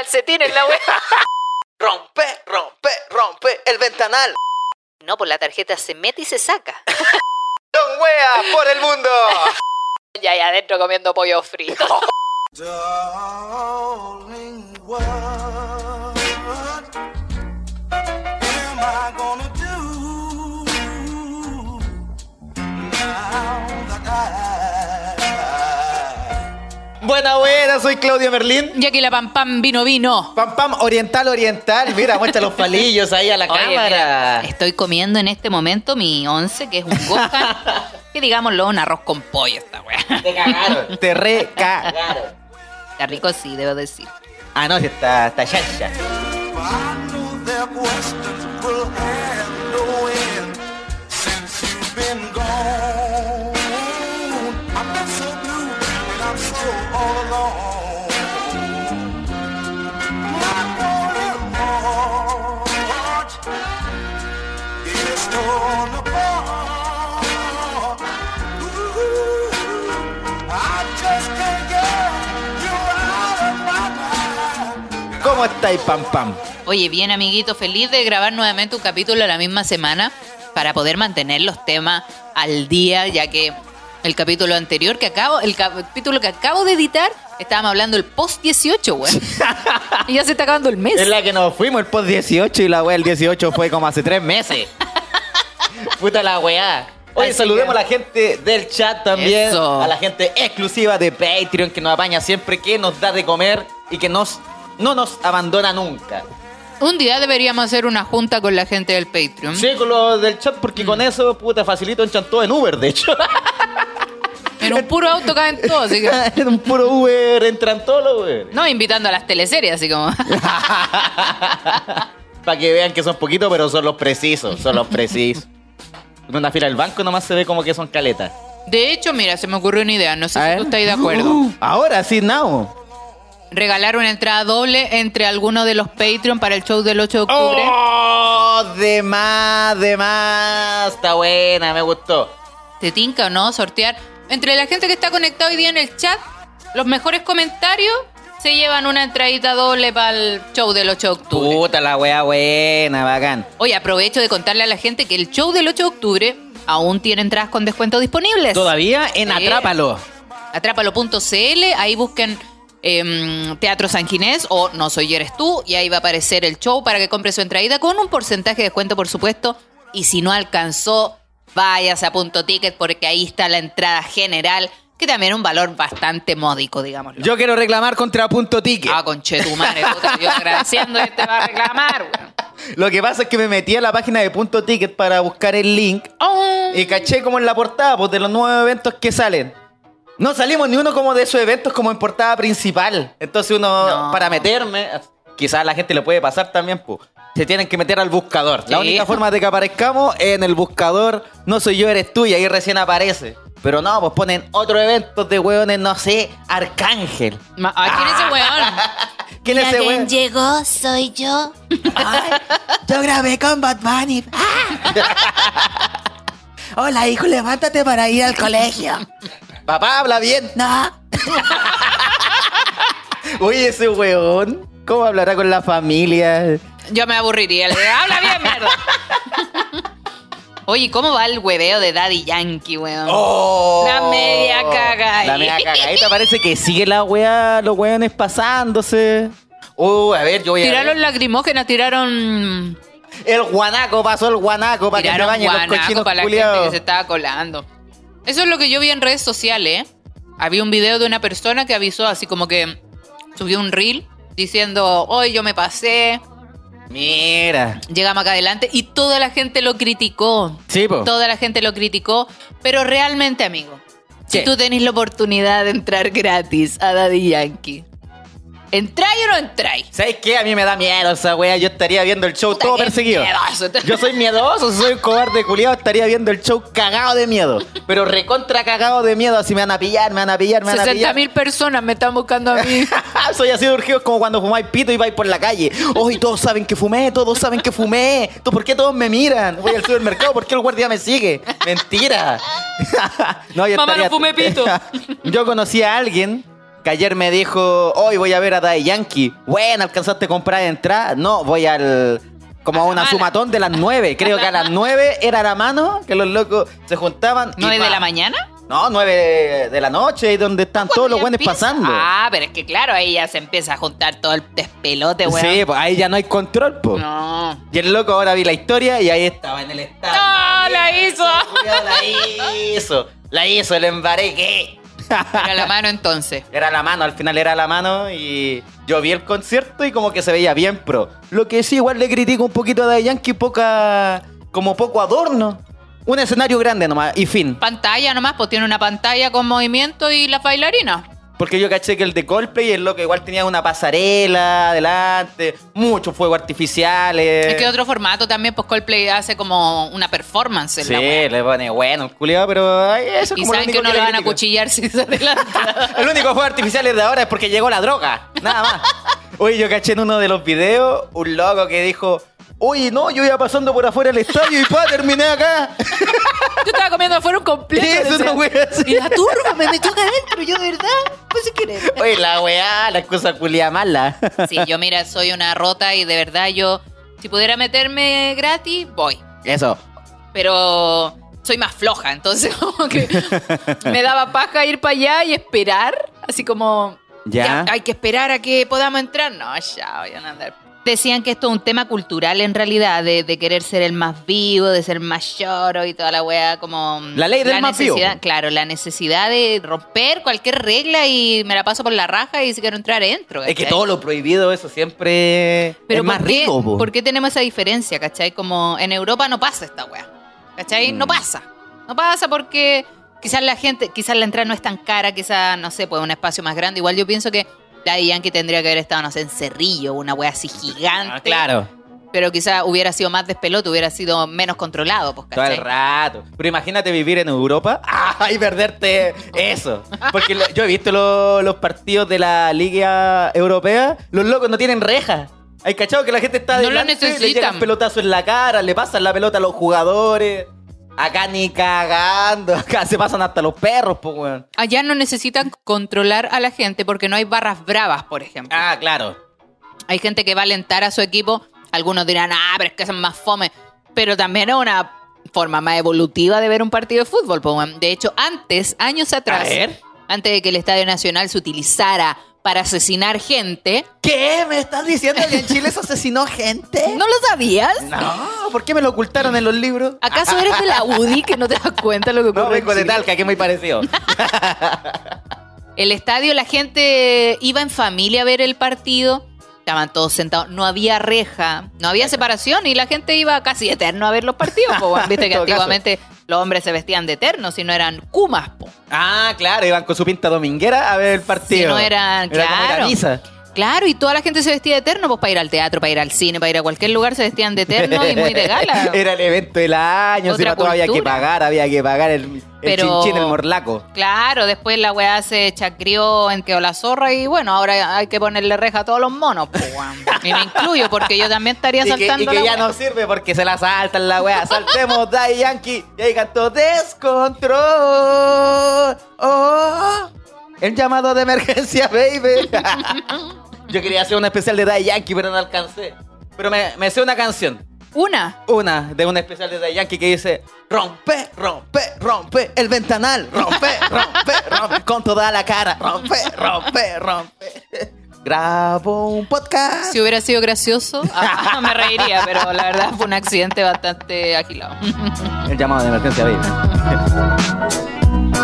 calcetines la wea. Rompe, rompe, rompe el ventanal. No, pues la tarjeta se mete y se saca. Don Wea por el mundo. Y ahí adentro comiendo pollo frito. Darling, Buena, buena, soy Claudio Merlín. Y aquí la pam pam vino vino. Pam, pam, oriental, oriental. Mira, muestra los palillos ahí a la Oye, cámara. mira, estoy comiendo en este momento mi once, que es un gohan. que digámoslo, un arroz con pollo esta wea. Te cagaron. Te recagaron. Está rico sí, debo decir. Ah, no, sí está, está chacha. I ¿Cómo estáis, pam, pam? Oye, bien, amiguito, feliz de grabar nuevamente un capítulo la misma semana para poder mantener los temas al día, ya que el capítulo anterior que acabo, el capítulo que acabo de editar, estábamos hablando del post 18, güey. y ya se está acabando el mes. Es la que nos fuimos el post 18 y la wea el 18 fue como hace tres meses. Puta la weá. Oye, Así saludemos que- a la gente del chat también. Eso. A la gente exclusiva de Patreon que nos apaña siempre, que nos da de comer y que nos, no nos abandona nunca. Un día deberíamos hacer una junta con la gente del Patreon. Sí, con lo del chat, porque con eso, puta, facilito en todo en Uber, de hecho. En un puro auto caben todos, así que... en un puro Uber entran todos los Uber. No, invitando a las teleseries, así como... Para que vean que son poquitos, pero son los precisos, son los precisos. En una fila del banco nomás se ve como que son caletas. De hecho, mira, se me ocurrió una idea, no sé A si ver. tú estás de acuerdo. Ahora sí, now. Regalar una entrada doble entre algunos de los Patreon para el show del 8 de octubre. ¡Oh! De más, de más. Está buena, me gustó. ¿Te tinca o no sortear? Entre la gente que está conectada hoy día en el chat, los mejores comentarios se llevan una entradita doble para el show del 8 de octubre. Puta la wea buena, bacán. Oye, aprovecho de contarle a la gente que el show del 8 de octubre aún tiene entradas con descuento disponibles. Todavía en Sí. Atrápalo. Atrápalo.cl, ahí busquen em, Teatro San Ginés o No Soy Eres Tú y ahí va a aparecer el show para que compre su entradita con un porcentaje de descuento, por supuesto. Y si no alcanzó, váyase a punto ticket porque ahí está la entrada general, que también es un valor bastante módico, digámoslo. Yo quiero reclamar contra Punto Ticket. Ah, conchetumare, puta, yo agradeciendo que te va a reclamar, weón. Lo que pasa es que me metí a la página de Punto Ticket para buscar el link Oh. y caché como en la portada pues, de los nuevos eventos que salen. No salimos ni uno como de esos eventos como en portada principal. Entonces uno, No. para meterme, quizás a la gente le puede pasar también, pues, se tienen que meter al buscador. La única forma de que aparezcamos en el buscador, no soy yo, eres tú, y ahí recién aparece. Pero no, pues ponen otro evento de hueones, no sé, Arcángel. Ma- ah, ¿Quién es ese weón? ¿Quién es ese hueón? llegó, soy yo. Yo grabé con Bad Bunny. Hola, hijo, levántate para ir al colegio. Papá, habla bien. No. Oye, ese weón, ¿cómo hablará con la familia? Yo me aburriría. Le digo, habla bien, mierda. Oye, ¿cómo va el hueveo de Daddy Yankee, weón? Oh. La media caga. La media cagadita parece que sigue la weá, los weones pasándose. Uh, a ver, yo voy a Tiraron ver. lacrimógena, tiraron. El guanaco pasó el guanaco para que se Tiraron bañen los cochinos para la gente que se estaba colando. Eso es lo que yo vi en redes sociales. ¿eh? Había un video de una persona que avisó, así como que subió un reel diciendo: Hoy yo me pasé, Mira. llegamos acá adelante. Y toda la gente lo criticó. Sí, po. Toda la gente lo criticó. Pero realmente, amigo, si tú tenés la oportunidad de entrar gratis a Daddy Yankee, ¿entráis o no entráis? ¿Sabes qué? A mí me da miedo esa wea. Yo estaría viendo el show Puta, todo perseguido. miedoso. Yo soy miedoso, soy un cobarde culiado. Estaría viendo el show cagado de miedo. Pero recontra cagado de miedo. Así me van a pillar, me van a pillar, me van a 60 pillar. mil personas me están buscando a mí. Soy así de urgido como cuando fumáis pito y vais por la calle. Hoy todos saben que fumé, todos saben que fumé. ¿Tú ¿Por qué todos me miran? Voy al supermercado, ¿por qué el guardia me sigue? Mentira. no, yo Mamá, estaría- no fumé pito. yo conocí a alguien que ayer me dijo, hoy voy a ver a Daddy Yankee. Bueno, ¿alcanzaste a comprar entrada? No, voy al... Como a una mala. sumatón de las nueve. Creo que a las nueve era la mano, que los locos se juntaban. ¿Nueve de la mañana? No, nueve de la noche, y donde están todos los buenos pasando. Ah, pero es que claro, ahí ya se empieza a juntar todo el despelote, weón. sí, pues ahí ya no hay control, pues. No. Y el loco ahora vi la historia y ahí estaba en el estadio. ¡Ah, la hizo! Cuidado, La hizo. La hizo, el embareque. Era la mano entonces. Era la mano, al final era la mano y yo vi el concierto y como que se veía bien pro. Lo que sí, igual le critico un poquito a Daddy Yankee, poca, como poco adorno. Un escenario grande nomás y fin. Pantalla nomás, pues tiene una pantalla con movimiento y las bailarinas. Porque yo caché que el de Coldplay, el loco igual tenía una pasarela adelante, muchos fuegos artificiales. Es que otro formato también, pues Coldplay hace como una performance en Sí, la le pone bueno el culiado, pero ay, eso es como lo saben que único no le lo van a cuchillar si se adelanta. El único fuego artificial de ahora es porque llegó la droga. Nada más. Oye, yo caché en uno de los videos un loco que dijo: Oye, no, yo iba pasando por afuera del estadio y pa, terminé acá. Yo estaba comiendo afuera un completo. Eso decía. no wea así. Y la turba me metió acá adentro, yo de verdad, pues si querer. Oye, la weá, la excusa culia mala. Sí, yo mira, soy una rota y de verdad yo, si pudiera meterme gratis, voy. Eso. Pero soy más floja, entonces como que me daba paja ir para allá y esperar, así como Ya. hay que esperar a que podamos entrar. No, ya voy a andar. Decían que esto es un tema cultural en realidad, de, de querer ser el más vivo, de ser más lloro y toda la weá, como... La ley del más vivo. Claro, la necesidad de romper cualquier regla y me la paso por la raja y si quiero entrar, entro. Es que todo lo prohibido, eso siempre Pero es más ¿por qué, rico, po. ¿por qué tenemos esa diferencia, cachai? Como en Europa no pasa esta weá, cachai? Mm. No pasa. No pasa porque quizás la gente, quizás la entrada no es tan cara, quizás, no sé, pues un espacio más grande. Igual yo pienso que Daddy Yankee tendría que haber estado, no sé, en Cerrillo, una weá así gigante. Ah, claro. Pero quizás hubiera sido más despelote, hubiera sido menos controlado, pues, Todo el rato. Pero imagínate vivir en Europa ¡ah! y perderte eso. Porque lo- yo he visto lo- los partidos de la Liga Europea. Los locos no tienen reja. Hay cachado que la gente está No lo delante, le necesitan. llegan pelotazos en la cara, le pasan la pelota a los jugadores. Acá ni cagando. Acá se pasan hasta los perros, pues, weón. Allá no necesitan controlar a la gente porque no hay barras bravas, por ejemplo. Ah, claro. Hay gente que va a alentar a su equipo. Algunos dirán, ah, pero es que son más fome. Pero también es una forma más evolutiva de ver un partido de fútbol. weón. De hecho, antes, años atrás, antes de que el Estadio Nacional se utilizara para asesinar gente, ¿Qué? ¿Me estás diciendo que en Chile se asesinó gente? ¿no lo sabías? No, ¿por qué me lo ocultaron en los libros? ¿Acaso eres de la UDI que no te das cuenta lo que ocurre? No, en vengo de? Talca, que es muy parecido. El estadio, la gente iba en familia a ver el partido. Estaban todos sentados. No había reja, no había separación y la gente iba casi eterno a ver los partidos. po. Viste que caso. antiguamente los hombres se vestían de eterno, si no eran kumas. po. Ah, claro, iban con su pinta dominguera a ver el partido. Si no eran, Era como claro. misa. Claro, y toda la gente se vestía de eterno, pues para ir al teatro, para ir al cine, para ir a cualquier lugar se vestían de eterno y muy de gala. Era el evento del año, si no había que pagar, había que pagar el, el Pero- chinchín, el morlaco. Claro, después la weá se chacrió en quedó la zorra y bueno, ahora hay que ponerle reja a todos los monos. weón. y me incluyo porque yo también estaría Y que, saltando y que ya weá. no sirve porque se la saltan la wea. Saltemos Daddy Yankee y ahí cantó Descontrol. Oh, el llamado de emergencia, baby. Yo quería hacer un especial de Daddy Yankee, pero no alcancé. Pero me, me sé una canción. Una. Una de un especial de Daddy Yankee que dice Rompe, rompe, rompe el ventanal Rompe, rompe, rompe Con toda la cara Rompe, rompe, rompe Grabo un podcast Si hubiera sido gracioso, ah, me reiría, pero la verdad fue un accidente bastante agilado. El llamado de emergencia, baby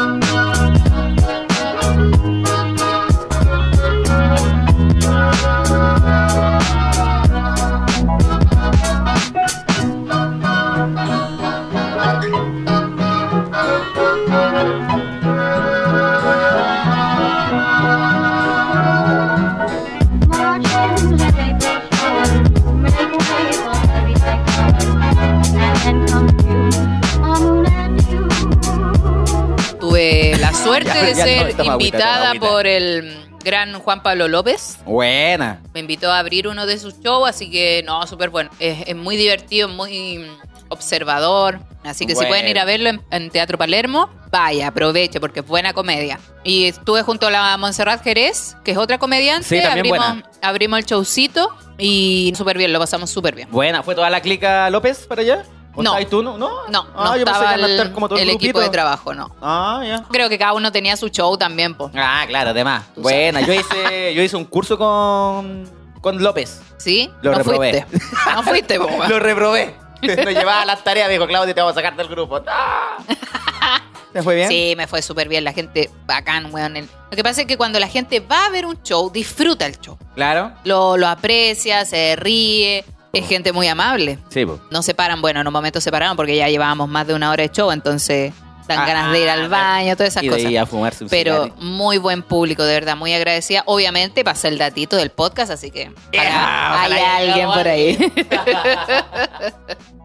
Ya, de ser invitada por el gran Juan Pablo López. Buena Me invitó a abrir uno de sus shows, así que no, súper bueno. Es, es muy divertido, muy observador. Así que si Bueno. pueden ir a verlo en, en Teatro Palermo, vaya, aproveche porque es buena comedia. Y estuve junto a la Montserrat Jerez, que es otra comediante. Sí, también abrimos, buena. abrimos el showcito y súper bien, lo pasamos súper bien. Buena, ¿fue toda la clica López para allá? ¿O No. tú? No, no, No, Ah, no yo pensé que estaba estar el, como todo el equipo de trabajo, no. Ah, ya. Creo que cada uno tenía su show también, po. Ah, claro, además. Buena, yo hice, yo hice un curso con, con López. ¿Sí? Lo no reprobé. fuiste. No fuiste, po. Lo reprobé. Nos llevaba a las tareas, dijo, Claudio, te vamos a sacar del grupo. ¡Ah! ¿Te fue bien? Sí, me fue súper bien. La gente bacán, weón. Lo que pasa es que cuando la gente va a ver un show, disfruta el show. Claro. Lo, lo aprecia, se ríe. Es gente muy amable. Sí, pues. No se paran, bueno, en un momento se pararon porque ya llevábamos más de una hora de show, entonces dan Ah, ganas de ir al baño, todas esas y de cosas. ir a fumarse un Pero muy buen público, de verdad, muy agradecida. Obviamente pasé el datito del podcast, así que ojalá Ah, hay alguien por ahí.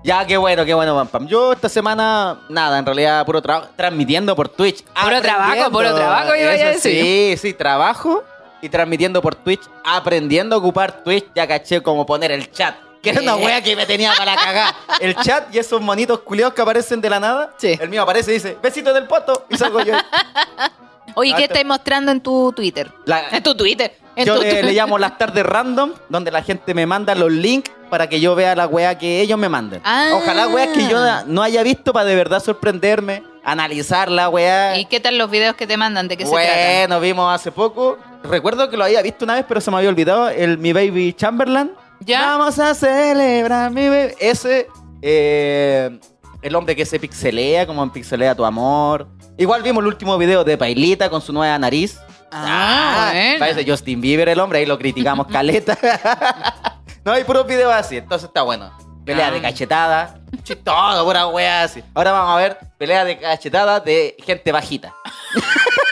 Ya, qué bueno, qué bueno, Pam Pam. Yo esta semana, nada, en realidad, puro trabajo, transmitiendo por Twitch. Puro trabajo, puro trabajo, iba a decir. Sí, sí, trabajo y transmitiendo por Twitch, aprendiendo a ocupar Twitch, ya caché cómo poner el chat. Que era una wea que me tenía para cagar. El chat y esos monitos culiados que aparecen de la nada. Sí. El mío aparece y dice, besito del poto. Y salgo yo. Oye, ¿qué estáis mostrando en tu Twitter? La- En tu Twitter. En yo tu le, llamo las tardes random, donde la gente me manda los links para que yo vea la weá que ellos me manden. Ah. Ojalá weas que yo no haya visto para de verdad sorprenderme, analizar la weá. ¿Y qué tal los videos que te mandan? ¿De qué se tratan? bueno, vimos hace poco. Recuerdo que lo había visto una vez, pero se me había olvidado. El Mi Baby Chamberlain. ¿Ya? Vamos a celebrar mi baby. Ese, eh, el hombre que se pixelea, como en Pixelea tu amor. Igual vimos el último video de Pailita con su nueva nariz. Ah, bueno. Parece Justin Bieber el hombre, ahí lo criticamos caleta. no, hay puros videos así, entonces está bueno. Pelea Ah. de cachetada, todo, pura wea así. Ahora vamos a ver pelea de cachetada de gente bajita.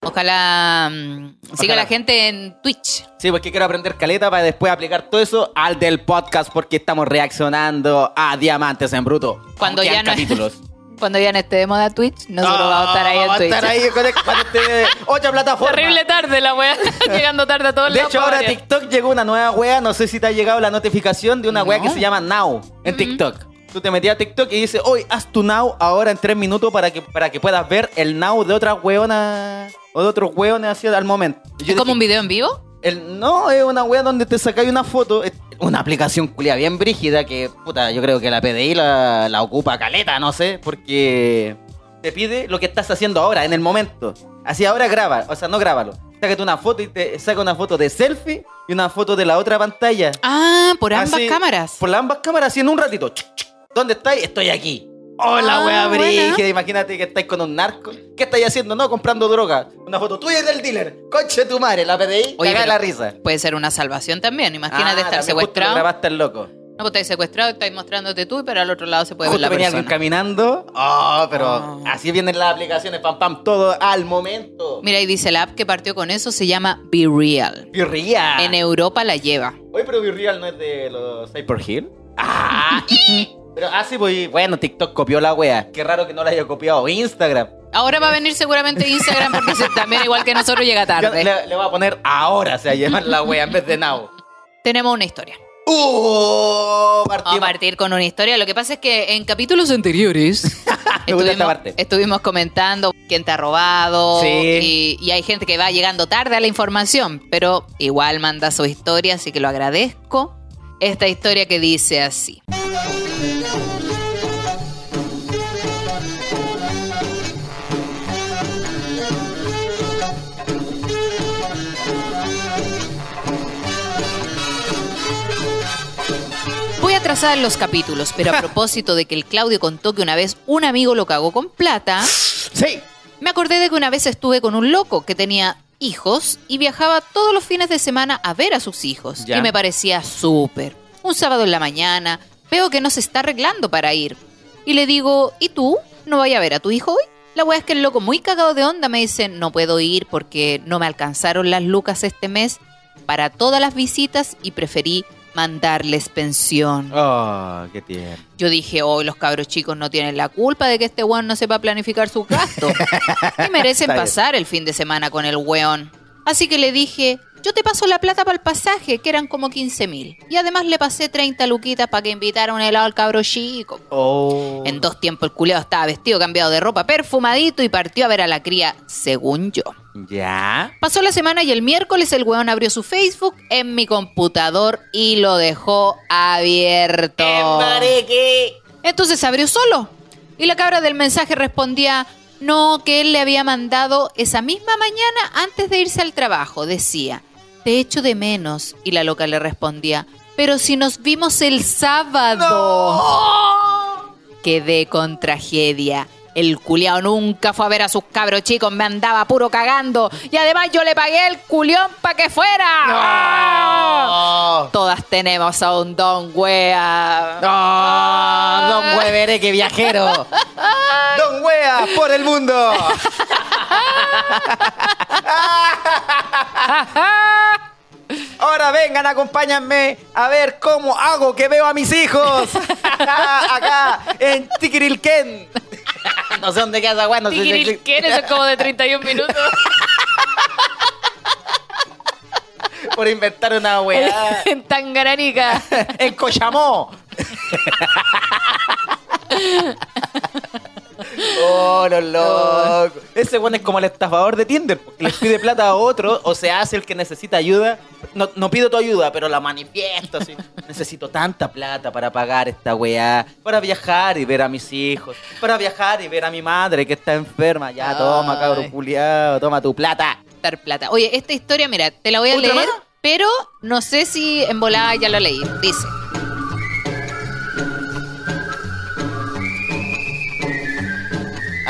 Ojalá mm, siga la gente en Twitch. Sí, porque quiero aprender caleta para después aplicar todo eso al del podcast porque estamos reaccionando a Diamantes en Bruto. Cuando ya no- capítulos. Cuando ya no esté de moda Twitch, nosotros Ah, vamos a estar ahí en vamos a Twitch. estar ahí con este- otra plataforma. Terrible tarde la wea. Llegando tarde a todos De lados hecho, ahora. TikTok llegó una nueva wea. No sé si te ha llegado la notificación de una wea No. que se llama Now en TikTok. Tú te metías a TikTok y dice, hoy haz tu Now ahora en tres minutos para que, para que puedas ver el Now de otras weonas o de otros weones así al momento. Yo ¿Es como un video en vivo? el, no, es una wea donde te sacáis una foto. Es una aplicación culia bien brígida que, puta, yo creo que la PDI la, la ocupa caleta, no sé, porque te pide lo que estás haciendo ahora, en el momento. Así ahora graba, o sea, no grábalo. Sácate una foto y te saca una foto de selfie y una foto de la otra pantalla. Ah, por ambas Así, cámaras. Por las ambas cámaras, así en un ratito. ¿Dónde estáis? Estoy aquí. Hola, Ah, wea brígida. Imagínate que estáis con un narco. ¿Qué estáis haciendo? No, comprando droga. Una foto tuya del dealer. Conche tu madre, la PDI. Oye, pero la risa. Puede ser una salvación también. Imagínate Ah, estar secuestrado. grabaste el loco. No, pues estáis secuestrado, estáis mostrándote tú, pero al otro lado se puede Justo ver la venía alguien persona. caminando. Oh, pero así vienen las aplicaciones, pam, pam, todo al momento. Mira, y dice la app que partió con eso, se llama Be Real. Virreal. En Europa la lleva. Oye, pero Virreal no es de los Cyber Hill. Ah, pero así, pues, bueno, TikTok copió la wea. Qué raro que no la haya copiado Instagram. Ahora va a venir seguramente Instagram porque se- también igual que nosotros llega tarde. le, le voy a poner ahora, o sea, llevar la wea en vez de now. Tenemos una historia. ¡Uh! Vamos a partir con una historia. Lo que pasa es que en capítulos anteriores parte. estuvimos comentando quién te ha robado Sí. y, y hay gente que va llegando tarde a la información, pero igual manda su historia, así que lo agradezco. Esta historia que dice así. Voy a trazar los capítulos, pero a propósito de que el Claudio contó que una vez un amigo lo cagó con plata, Sí. me acordé de que una vez estuve con un loco que tenía hijos y viajaba todos los fines de semana a ver a sus hijos. Ya. Y me parecía súper. Un sábado en la mañana, veo que no se está arreglando para ir. Y le digo, ¿y tú? ¿No vaya a ver a tu hijo hoy? La wea es que el loco muy cagado de onda me dice, no puedo ir porque no me alcanzaron las lucas este mes para todas las visitas y preferí mandarles pensión. Oh, qué tierno. Yo dije, hoy los cabros chicos no tienen la culpa de que este weón no sepa planificar sus gastos. y merecen pasar el fin de semana con el weón. Así que le dije, yo te paso la plata para el pasaje, que eran como 15 mil. Y además le pasé 30 luquitas para que invitara un helado al cabro chico. Oh. En dos tiempos el culeado estaba vestido, cambiado de ropa, perfumadito y partió a ver a la cría, según yo. Ya. Pasó la semana y el miércoles el weón abrió su Facebook en mi computador y lo dejó abierto. Entonces se abrió solo. Y la cabra del mensaje respondía, no, que él le había mandado esa misma mañana antes de irse al trabajo. Decía, te echo de menos. Y la loca le respondía, pero si nos vimos el sábado. Quedé con tragedia. El culiao nunca fue a ver a sus cabros chicos, me andaba puro cagando. Y además yo le pagué el culión para que fuera. No. Todas tenemos a un don wea. No, don Huevere, que viajero. Don Wea, por el mundo. Ahora vengan, acompáñenme a ver cómo hago que veo a mis hijos. Acá, en Tiquirilquén. No sé dónde queda esa weá, no sé si- es como de 31 minutos. Por inventar una weá. en Tangaranica. en Cochamó. Oh, los locos. Ese weón es como el estafador de Tinder, porque les pide plata a otro o se hace el que necesita ayuda. No, no pido tu ayuda, pero la manifiesto así. Necesito tanta plata para pagar esta weá, para viajar y ver a mis hijos, para viajar y ver a mi madre que está enferma. Ya, toma, cabrón culiado, toma tu plata. Dar plata. Oye, esta historia, mira, te la voy a ¿Otra leer, más? pero no sé si en volada ya la leí. Dice.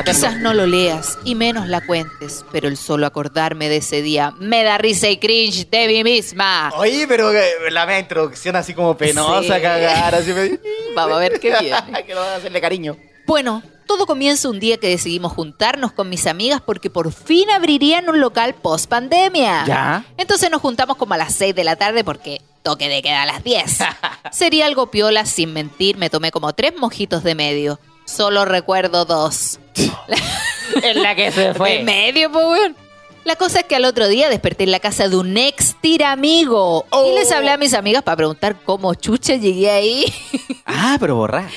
Quizás no lo leas y menos la cuentes, pero el solo acordarme de ese día me da risa y cringe de mí misma. Oye, pero eh, la media introducción así como penosa, Sí. cagar, así me... Vamos a ver qué viene. que no van a hacerle cariño. Bueno, todo comienza un día que decidimos juntarnos con mis amigas porque por fin abrirían un local post pandemia. Ya. Entonces nos juntamos como a las 6 de la tarde porque toque de queda a las 10. Sería algo piola, sin mentir, me tomé como tres mojitos de medio. Solo recuerdo dos. En la que se De medio, pues, weón. La cosa es que al otro día desperté en la casa de un ex tiramigo. Oh. Y les hablé a mis amigas para preguntar cómo chucha llegué ahí. Ah, pero borrar.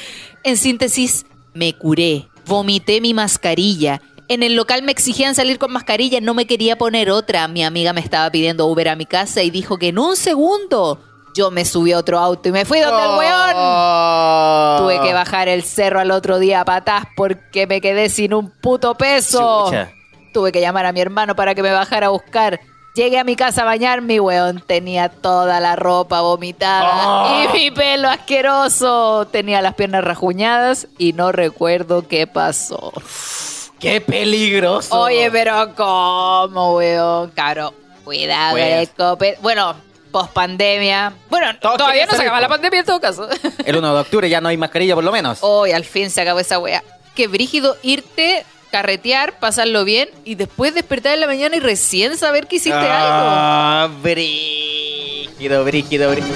En síntesis, me curé, vomité mi mascarilla. En el local me exigían salir con mascarilla, no me quería poner otra. Mi amiga me estaba pidiendo Uber a mi casa y dijo que en un segundo yo me subí a otro auto y me fui donde el weón. Oh. Tuve que bajar el cerro al otro día a patás porque me quedé sin un puto peso. Chucha. Tuve que llamar a mi hermano para que me bajara a buscar. Llegué a mi casa a bañarme y weón tenía toda la ropa vomitada Oh. y mi pelo asqueroso. Tenía las piernas rajuñadas y no recuerdo qué pasó. ¡Qué peligroso! Oye, pero ¿cómo, weón? Caro, cuidado el cope. Bueno, post pandemia. Bueno, Todos todavía no se acaba la pandemia en todo caso. El 1 de octubre ya no hay mascarilla, por lo menos. Hoy al fin se acabó esa wea. Qué brígido irte, carretear, pasarlo bien y después despertar en la mañana y recién saber que hiciste algo. ah, brígido, brígido, brígido.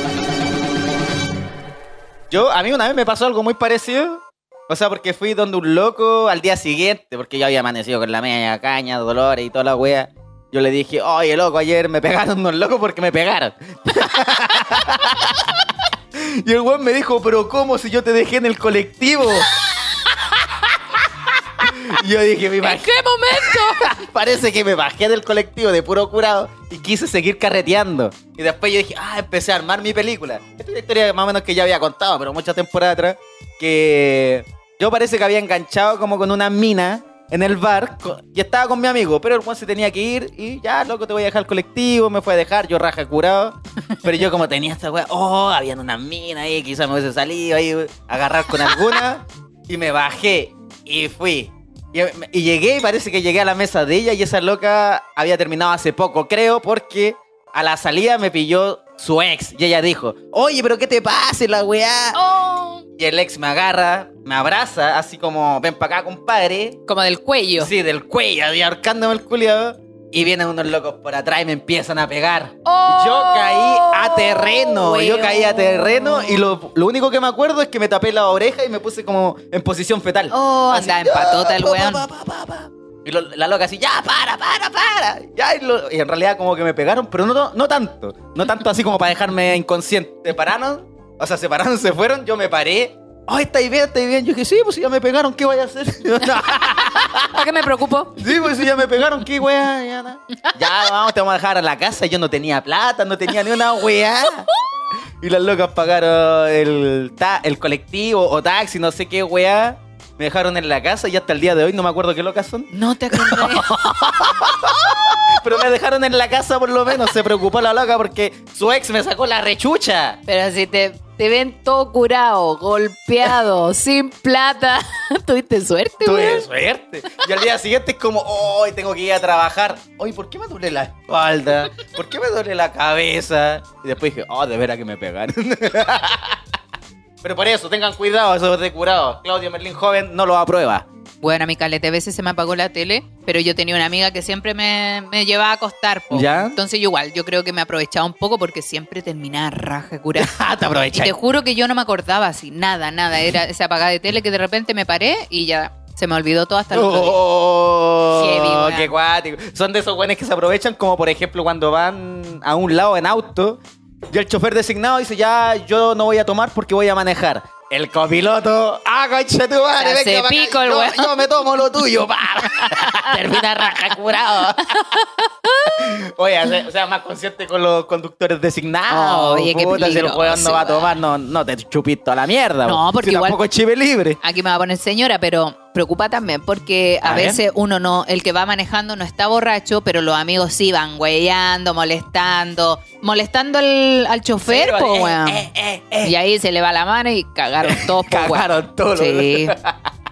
Yo, a mí una vez me pasó algo muy parecido. O sea, porque fui donde un loco al día siguiente, porque yo había amanecido con la media caña, dolores y toda la wea. Yo le dije, oye, loco, ayer me pegaron unos locos porque me pegaron. y el weón me dijo, pero ¿cómo si yo te dejé en el colectivo? y yo dije, me ¿En imagino. qué momento? Parece que me bajé del colectivo de puro curado y quise seguir carreteando. Y después yo dije, ah, empecé a armar mi película. Esta es una historia más o menos que ya había contado, pero muchas temporadas atrás. Que yo parece que había enganchado como con una mina en el bar y estaba con mi amigo, pero el Juan se tenía que ir y ya, loco, te voy a dejar el colectivo, me fue a dejar, yo raja curado. Pero yo como tenía esta weá, oh, habían una mina ahí, quizás me hubiese salido ahí agarrar con alguna. Y me bajé y fui. Y, y llegué y parece que llegué a la mesa de ella y esa loca había terminado hace poco, creo, porque a la salida me pilló su ex y ella dijo, oye, pero ¿qué te pasa la weá? Oh. Y el ex me agarra, me abraza, así como, ven para acá, compadre. Como del cuello. Sí, del cuello, y ahorcándome el culiado. Y vienen unos locos por atrás y me empiezan a pegar. Oh, yo caí a terreno, yo caí a terreno y lo, lo único que me acuerdo es que me tapé la oreja y me puse como en posición fetal. Oh, Así, anda en patota el pa, weón. pa, pa, pa, pa. Y lo- la loca así, ya, para, para, para. Ya, y, lo- y en realidad como que me pegaron, pero no, no tanto. No tanto así como para dejarme inconsciente. Se pararon, o sea, se pararon, se fueron, yo me paré. Ay, estáis bien, estáis bien. Yo dije, sí, pues si ya me pegaron, ¿qué voy a hacer? ¿Para qué me preocupo? Sí, pues si ya me pegaron, ¿qué weá? Ya. Ya, vamos, te vamos a dejar a la casa. Yo no tenía plata, no tenía ni una weá. Y las locas pagaron el, ta- el colectivo o taxi, no sé qué weá. Me dejaron en la casa y hasta el día de hoy no me acuerdo qué locas son. No te acordás. Pero me dejaron en la casa por lo menos. Se preocupó la loca porque su ex me sacó la rechucha. Pero si te, te ven todo curado, golpeado, sin plata, tuviste suerte, Tuve weón. suerte. Y al día siguiente es como, hoy tengo que ir a trabajar. Hoy, ¿por qué me duele la espalda? ¿Por qué me duele la cabeza? Y después dije, oh, de veras que me pegaron. Pero por eso, tengan cuidado, eso es de curado. Claudio Merlín joven no lo aprueba. Bueno, a mi calete, a veces se me apagó la tele, pero yo tenía una amiga que siempre me, me llevaba a acostar. po. ¿Ya? Entonces yo igual, yo creo que me aprovechaba un poco porque siempre terminaba raja curada. Ah, te Y aprovechas. te juro que yo no me acordaba así, nada, nada. Era esa apagada de tele que de repente me paré y ya se me olvidó todo hasta el otro día. Oh, Heavy, weón. qué cuático. Son de esos buenos que se aprovechan, como por ejemplo cuando van a un lado en auto y el chofer designado dice: Ya, yo no voy a tomar porque voy a manejar. El copiloto, ah, concha tu madre, Se venga acá, pico el yo, yo me tomo lo tuyo, pa. Termina raja curado. Oye, o sea, más consciente con los conductores designados. Oye, qué Puta, si el no va a tomar, no, no te chupito a la mierda. No, po. porque si igual- tampoco es chive libre. Aquí me va a poner señora, pero preocupa también porque a, veces uno no, el que va manejando no está borracho, pero los amigos sí van güeyando, molestando, molestando al, al chofer, Sí, po, eh, eh, eh. Y ahí se le va la mano y cagaron Cagaron todos. Sí.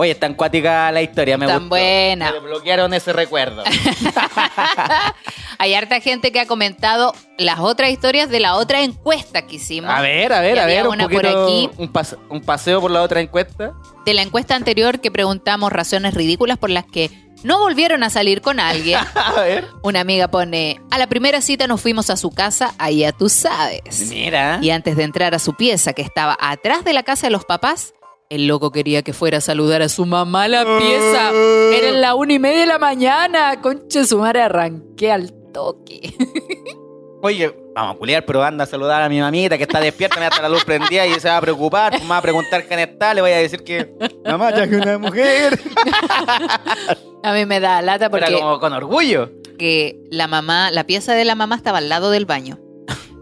Oye, tan cuática la historia, me Tan gustó. buena. Me desbloquearon ese recuerdo. Hay harta gente que ha comentado las otras historias de la otra encuesta que hicimos. A ver, a ver, a ver, un una por poquito, aquí. Un, pas- un paseo por la otra encuesta. De la encuesta anterior que preguntamos razones ridículas por las que no volvieron a salir con alguien. A ver. Una amiga pone, a la primera cita nos fuimos a su casa, allá tú sabes. Mira. Y antes de entrar a su pieza, que estaba atrás de la casa de los papás, el loco quería que fuera a saludar a su mamá a la pieza. Era la una y media de la mañana. Concha de su madre, arranqué al toque. Oye, vamos a culiar, pero anda a saludar a mi mamita que está despierta, me hasta la luz prendida y se va a preocupar. pues me va a preguntar quién está, le voy a decir que mamá ya que una mujer. A mí me da lata Era porque como con orgullo. que la mamá, la pieza de la mamá estaba al lado del baño.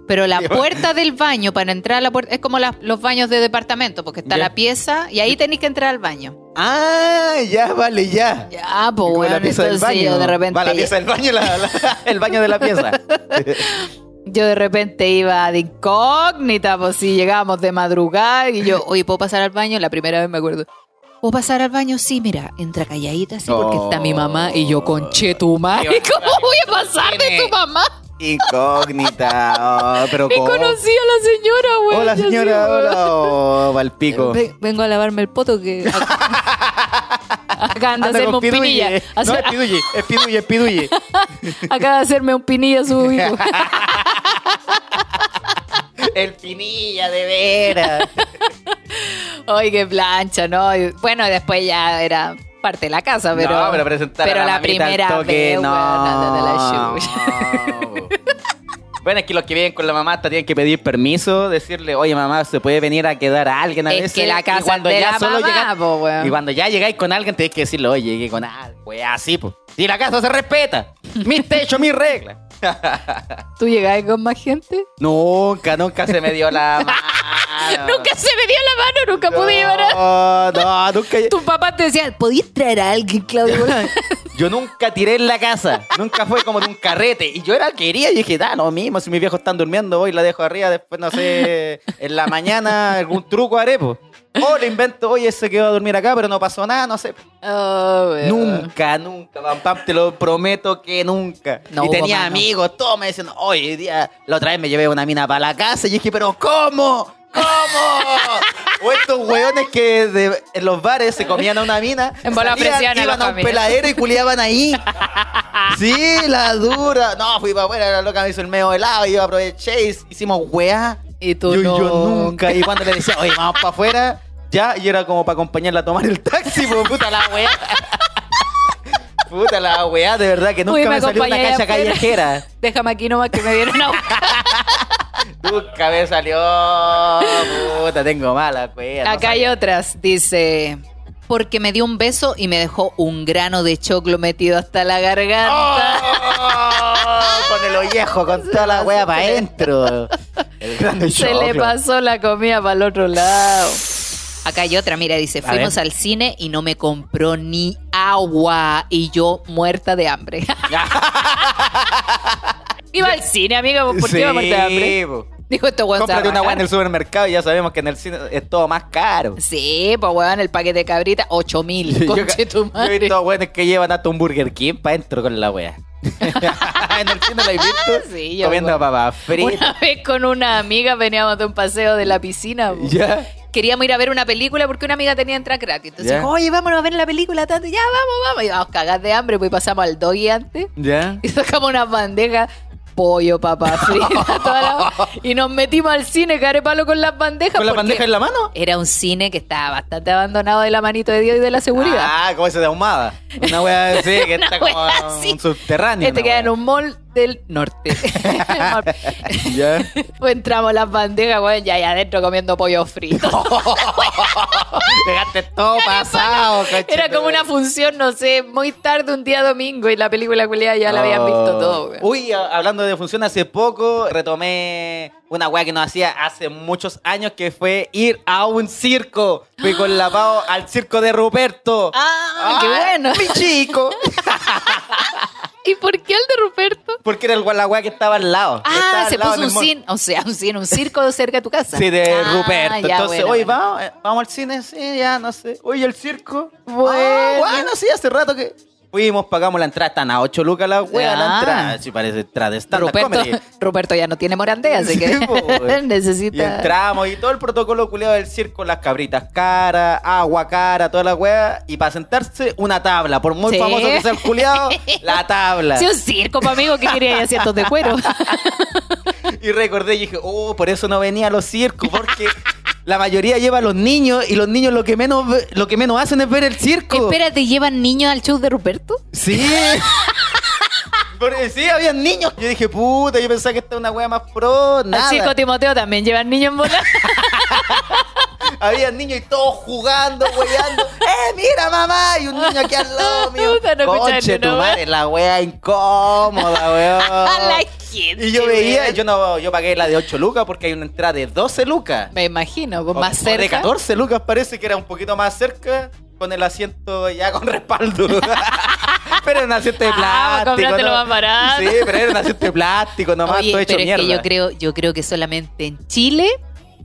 Pero la puerta del baño, para entrar a la puerta, es como la- los baños de departamento, porque está Ya. la pieza y ahí tenéis que entrar al baño. Ah, ya, vale, ya. Ya, Y pues bueno, la pieza del baño. yo de repente, Va la pieza del baño, la- la- el baño de la pieza. yo de repente iba de incógnita, pues si llegábamos de madrugada y yo, oye, ¿puedo pasar al baño? La primera vez me acuerdo. ¿Puedo pasar al baño? Sí, mira, entra calladita así porque Oh. está mi mamá y yo conché tu madre. ¿Cómo voy a pasar de tu mamá? Incógnita. oh, pero Ni ¿cómo? conocí a la señora, güey. Hola, señora. güey. Hola. Oh, Valpico. Ve- Vengo a lavarme el poto que acá anda a Anda hacerme un pinilla. No, es pidulle, es pidulle, es pidulle. acaba de hacerme un pinilla su hijo. El pinilla, de veras. Ay, qué plancha, ¿no? Bueno, después ya era parte de la casa, pero. no, pero presentar pero a la, la primera toque, vez, no. nada de la. Bueno, es que los que viven con la mamá hasta tienen que pedir permiso, decirle, oye mamá, ¿se puede venir a quedar a alguien a Es veces? que la Y casa cuando es de ya la solo mamá, llegáis- po, weón. Y cuando ya llegáis con alguien, tenés que decirle, oye, llegué con alguien, pues así, pues. Y la casa se respeta. Mis techos, mis reglas. ¿Tú llegabas con más gente? Nunca, nunca se me dio la mano. Nunca se me dio la mano, nunca pude llevar a. No, no, nunca. Tu papá te decía, ¿podías traer a alguien, Claudio? Yo nunca tiré en la casa. Nunca fue como de un carrete. Y yo era el que quería. Y dije, da, lo mismo. Si mis viejos están durmiendo, voy y la dejo arriba. Después, no sé, en la mañana algún truco haré, pues. O le invento, oye, se quedó a dormir acá, pero no pasó nada, no sé. Oh. Nunca, nunca, pam, pam, te lo prometo que nunca. No y tenía amigos, todos me decían, oye, hoy día, la otra vez me llevé una mina para la casa. Y dije, pero ¿cómo? ¿Cómo? o estos hueones que de- en los bares se comían a una mina. En bola salían, ofrecían a a un peladero y culiaban ahí. Sí, la dura. No, fui para afuera, la loca me hizo el medio helado y yo aproveché y hicimos weá. Y tú yo, yo nunca. Y cuando le decía, oye, vamos para afuera, ya, y era como para acompañarla a tomar el taxi, pues puta la weá. Puta la weá, de verdad que nunca Uy, me, salió una acompañáis cacha afuera. callejera. Déjame aquí nomás que me vieron a buscar. Nunca me salió. Puta, tengo mala no Acá hay otras. Dice. Porque me dio un beso y me dejó un grano de choclo metido hasta la garganta. ¡Oh! Con el ollejo, con toda la weá para adentro. Se le pasó la comida para el otro lado. Acá hay otra, mira, dice, A fuimos ver. al cine y no me compró ni agua y yo muerta de hambre. iba al cine, amiga, ¿por qué iba muerta de hambre? po. Dijo esto, weón. se va a Cómprate una weá en el supermercado y ya sabemos que en el cine es todo más caro. Sí, pues weón, el paquete de cabrita, 8 mil. Yo, Conche tu yo he madre. visto weones que llevan hasta un Burger King para adentro con la wea. en el cine lo he visto Sí, yo comiendo igual. papas fritas. Una vez con una amiga veníamos de un paseo de la piscina. po. Ya. Queríamos ir a ver una película porque una amiga tenía entrada gratis. Entonces Ya. dijo, oye, vámonos a ver la película tanto. Ya, vamos, vamos. Y vamos cagar de hambre, pues pasamos al doggy antes. Ya. Y sacamos una bandeja, pollo, papa frita, toda la- y nos metimos al cine, palo con las bandejas. ¿Con la bandeja en la mano? Era un cine que estaba bastante abandonado de la manito de Dios y de la seguridad. Ah, como ese de ahumada. Una wea así que está como en así. un subterráneo. este queda en wea. un mall del norte. Ya. pues entramos las bandejas, weón, ya ahí adentro comiendo pollo frito. Dejaste todo pasado, Era como una función, no sé, muy tarde un día domingo y la película culiada ya la habían visto todo, weón. Uy, hablando de función, hace poco retomé una weá que no hacía hace muchos años que fue ir a un circo. Fui con la Pau al circo de Ruperto. Ah, qué bueno. Mi chico. ¿Y por qué el de Ruperto? Porque era el, la weá que estaba al lado. Ah, al se lado puso un cine, o sea, un cine, un circo cerca de tu casa. Sí, de Ah, Ruperto. ya, Entonces, bueno, oye, bueno. vamos, eh, vamos al cine, sí, ya, no sé. Oye, el circo. Bueno. Ah, bueno, sí, hace rato que. Fuimos, pagamos la entrada, están a 8 lucas la wea, la entrada. Sí, parece entrada de stand Ruperto. Ruperto ya no tiene morandea, así que Sí, güey. Y necesita. entramos y todo el protocolo culiado del circo, las cabritas cara, agua cara, toda la wea. Y para sentarse, una tabla. Por muy Sí. famoso que sea el culiado, la tabla. Sí, un circo, amigo, que quería asientos de cuero. Y recordé y dije, oh, por eso no venía a los circos, porque la mayoría lleva a los niños y los niños lo que menos lo que menos hacen es ver el circo. Espérate, ¿llevan niños al show de Ruperto? Sí. Porque sí, había niños. Yo dije, puta, yo pensaba que esta es una wea más pro. Nada. Al circo Timoteo también llevan niños en bola. Había niños y todos jugando, weyando. ¡Eh, mira, mamá! Y un niño aquí al lado mío. No Conche, tu madre, la wea incómoda, weón. la gente. Y yo veía, yo no, yo pagué la de 8 lucas porque hay una entrada de 12 lucas. Me imagino, pues, más o cerca. de 14 lucas parece que era un poquito más cerca con el asiento ya con respaldo. Pero era un asiento de Ah, plástico. ¿no? más barato. Sí, pero era un asiento de plástico nomás, Oye, todo hecho pero mierda. es que yo creo, yo creo que solamente en Chile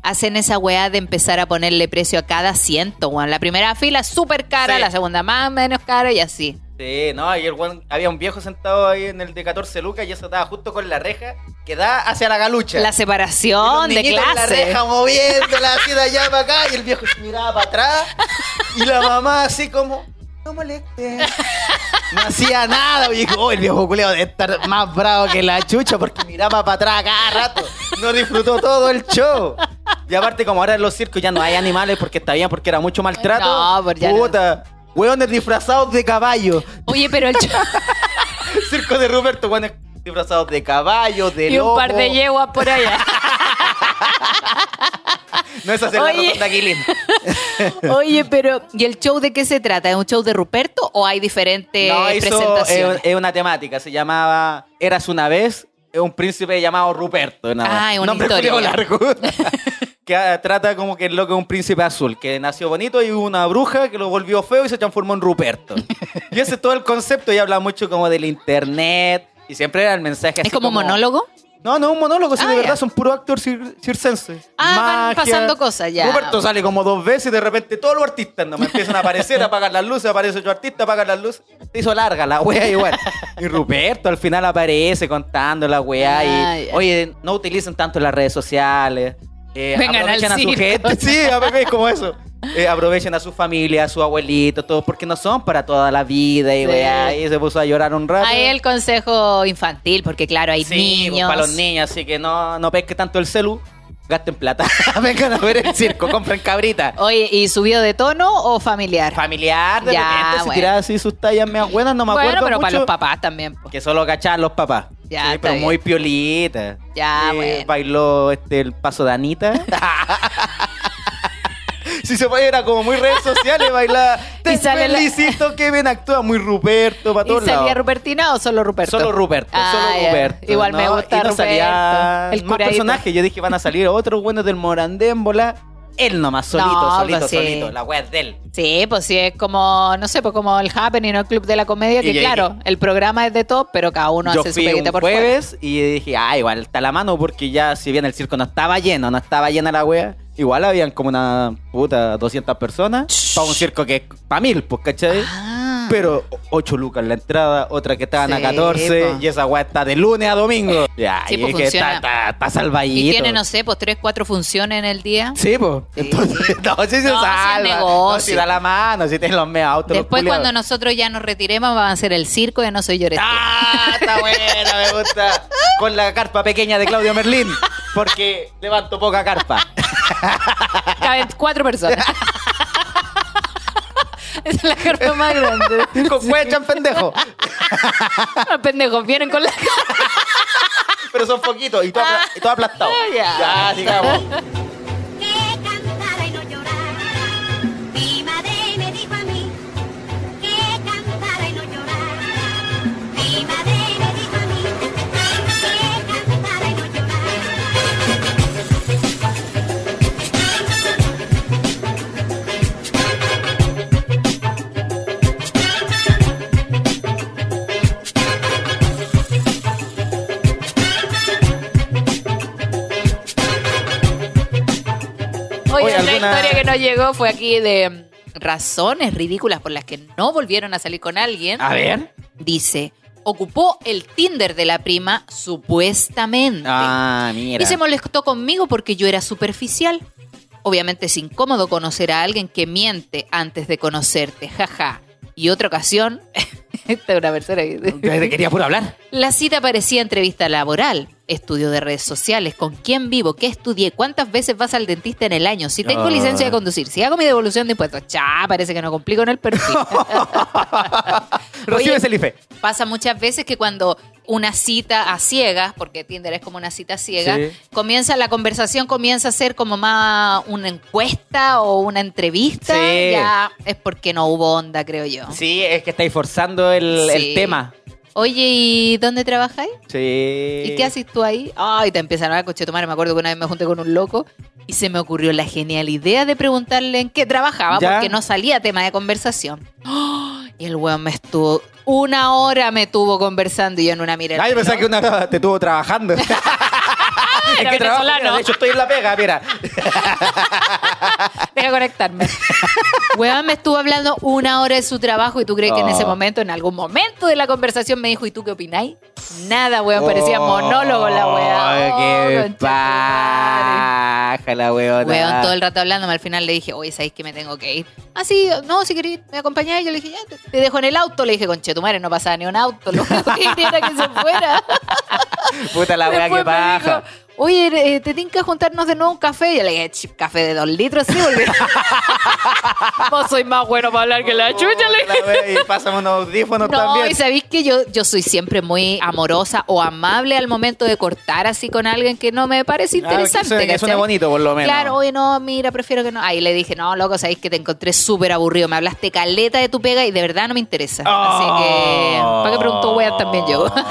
hacen esa weá de empezar a ponerle precio a cada asiento, weón. La primera fila es súper cara, Sí. la segunda más menos cara y así. Sí, no, y el weón- había un viejo sentado ahí en el de 14 lucas y eso estaba justo con la reja que da hacia la galucha. La separación de niñitos en la clase. reja moviéndola así de allá para acá y el viejo se miraba para atrás y la mamá así como no moleste. No hacía nada dijo oh el viejo culeo debe estar más bravo que la chucha porque miraba para atrás cada rato. No disfrutó todo el show. Y aparte como ahora en los circos ya no hay animales porque está bien porque era mucho maltrato No, pues ya no. puta hueones disfrazados de caballo. Oye, pero el cho- circo de Roberto hueones disfrazados de caballo de y un lobo par de yeguas por allá. no es hacer la Oye. rotonda Quilín Oye, pero ¿y el show de qué se trata? ¿Es un show de Ruperto o hay diferentes No, presentaciones? es, es una temática. Se llamaba Eras una vez, es un príncipe llamado Ruperto. nada más. Ah, una Nombre historia, largo. que ah, trata como que el loco es un príncipe azul, que nació bonito y hubo una bruja que lo volvió feo y se transformó en Ruperto. y ese es todo el concepto y habla mucho como del internet y siempre era el mensaje así ¿Es como monólogo? No, no, un monólogo, sí, Ah, de ya. verdad, son puro actor cir- circense. Ah, van pasando cosas, ya. Roberto sale como dos veces y de repente todos los artistas no me empiezan a aparecer, apagan las luces, aparece otro artista, apagan las luces. Se hizo larga la wea igual. Y Ruperto al final aparece contando la wea Ah, y, ya. oye, no utilicen tanto las redes sociales. Eh, Vengan al a su circo. gente. Sí, a ver, es como eso. Eh, aprovechen a su familia, a su abuelito, todos, porque no son para toda la vida. Y Sí. y se puso a llorar un rato. Ahí el consejo infantil, porque claro, hay Sí, niños. pues, para los niños, así que no, no pesque tanto el celu. gasten plata. Vengan a ver el circo, compren cabrita. Oye, ¿y subido de tono o familiar? Familiar, de Ya, repente se bueno. tiraba así sus tallas medio buenas, no me bueno, acuerdo pero para los papás también. po. Que solo cachaban los papás. Ya, Sí, pero bien. muy piolita. Ya, Eh, bueno. Bailó este, el paso de Anita. Si se puede, era como muy redes sociales, bailaba. Te Y sale la- felicito, Kevin actúa muy Ruperto, para ¿Y todos salía lados. Rupertina o solo Ruperto? Solo Ruperto, Ah, solo. Ruperto. Igual me gusta y no Ruperto. salía el más curadito. personajes. Yo dije, van a salir otros buenos del Morandémbola. Él nomás, solito, No, solito, pues sí. solito. La wea es de él. Sí, pues sí, es como, no sé, pues como el Happening o el Club de la Comedia, que Y claro, el programa es de top, pero cada uno Yo hace su fui peguita un por fuera. jueves y dije, ah, igual está la mano porque ya si bien el circo no estaba lleno, no estaba llena la wea, igual habían como una puta 200 personas para un circo que es para mil, pues, ¿cachai? Ah. Pero 8 lucas la entrada, otra que estaban a Sí, 14 po. y esa weá está de lunes a domingo. Ya, Sí, y pues, dije, funciona. está, está, está salvadito. Y tiene, no sé, pues tres, cuatro funciones en el día. Sí, pues. Sí. Entonces, no, sí se No, es salva. No, si da la mano, si tienen los mea autos. los Después culiados. cuando nosotros ya nos retiremos van a hacer el circo de No Soy Llores. ¡Ah! Está buena, me gusta. Con la carpa pequeña de Claudio Merlín. Porque levanto poca carpa. Caben cuatro personas. Es la carpa más grande. Con huechan pendejo. Los pendejos vienen con la Pero son poquitos y todo, y todo aplastado. Ah, ya. Ya, sigamos. Nos llegó fue aquí de razones ridículas por las que no volvieron a salir con alguien. A ver. Dice, ocupó el Tinder de la prima supuestamente. Ah, mira. Y se molestó conmigo porque yo era superficial. Obviamente es incómodo conocer a alguien que miente antes de conocerte, jaja. Y otra ocasión, esta es una persona que... Te quería puro hablar. La cita parecía entrevista laboral, estudio de redes sociales, con quién vivo, qué estudié, cuántas veces vas al dentista en el año, si tengo Ah. licencia de conducir, si hago mi devolución de impuestos. Cha, parece que no complico en el perfil. Recibes el IFE. Pasa muchas veces que cuando una cita a ciegas, porque Tinder es como una cita ciega, Sí. comienza la conversación, comienza a ser como más una encuesta o una entrevista, Sí. ya es porque no hubo onda, creo yo. Sí, es que estáis forzando el, tema. Oye, ¿y dónde trabajáis? Sí. ¿Y qué haces tú ahí? Ay, te empiezan a dar coche tomar. Me acuerdo que una vez me junté con un loco y se me ocurrió la genial idea de preguntarle en qué trabajaba ¿Ya? porque no salía tema de conversación. ¡Oh! Y el weón me estuvo, una hora me tuvo conversando y yo en una mirada. Yo pensaba que una hora te estuvo trabajando. ¿En Era qué trabajo? Mira, de hecho, estoy en la pega, mira. Deja conectarme. Weón me estuvo hablando una hora de su trabajo y tú crees que en ese Oh. momento, en algún momento de la conversación me dijo, ¿y tú qué opináis? Nada, weón, parecía monólogo la Oh, qué madre. paja la weona. Weón, todo el rato hablándome, al final le dije, oye, ¿sabéis que me tengo que ir? Ah, sí, no, si querés, me acompañáis. Yo le dije, ya, te, dejo en el auto. Le dije, conche, tu madre, no pasaba ni un auto. Lo único que quería era que se fuera. Puta la weá, qué paja. dijo, Oye, eh, te tienes que juntarnos de nuevo un café. Y yo le dije, "Ch, café de dos litros, sí, volví. Vos soy más bueno para hablar que la chucha, le Y pásame unos audífonos no, también. y sabéis que yo, yo soy siempre muy amorosa o amable al momento de cortar así con alguien que no me parece que interesante. suene- que bonito, por lo menos. Claro, oye, no, mira, prefiero que no. Ahí le dije, no, loco, sabéis que te encontré súper aburrido. Me hablaste caleta de tu pega y de verdad no me interesa. Así que, ¿para qué pregunto weas también yo?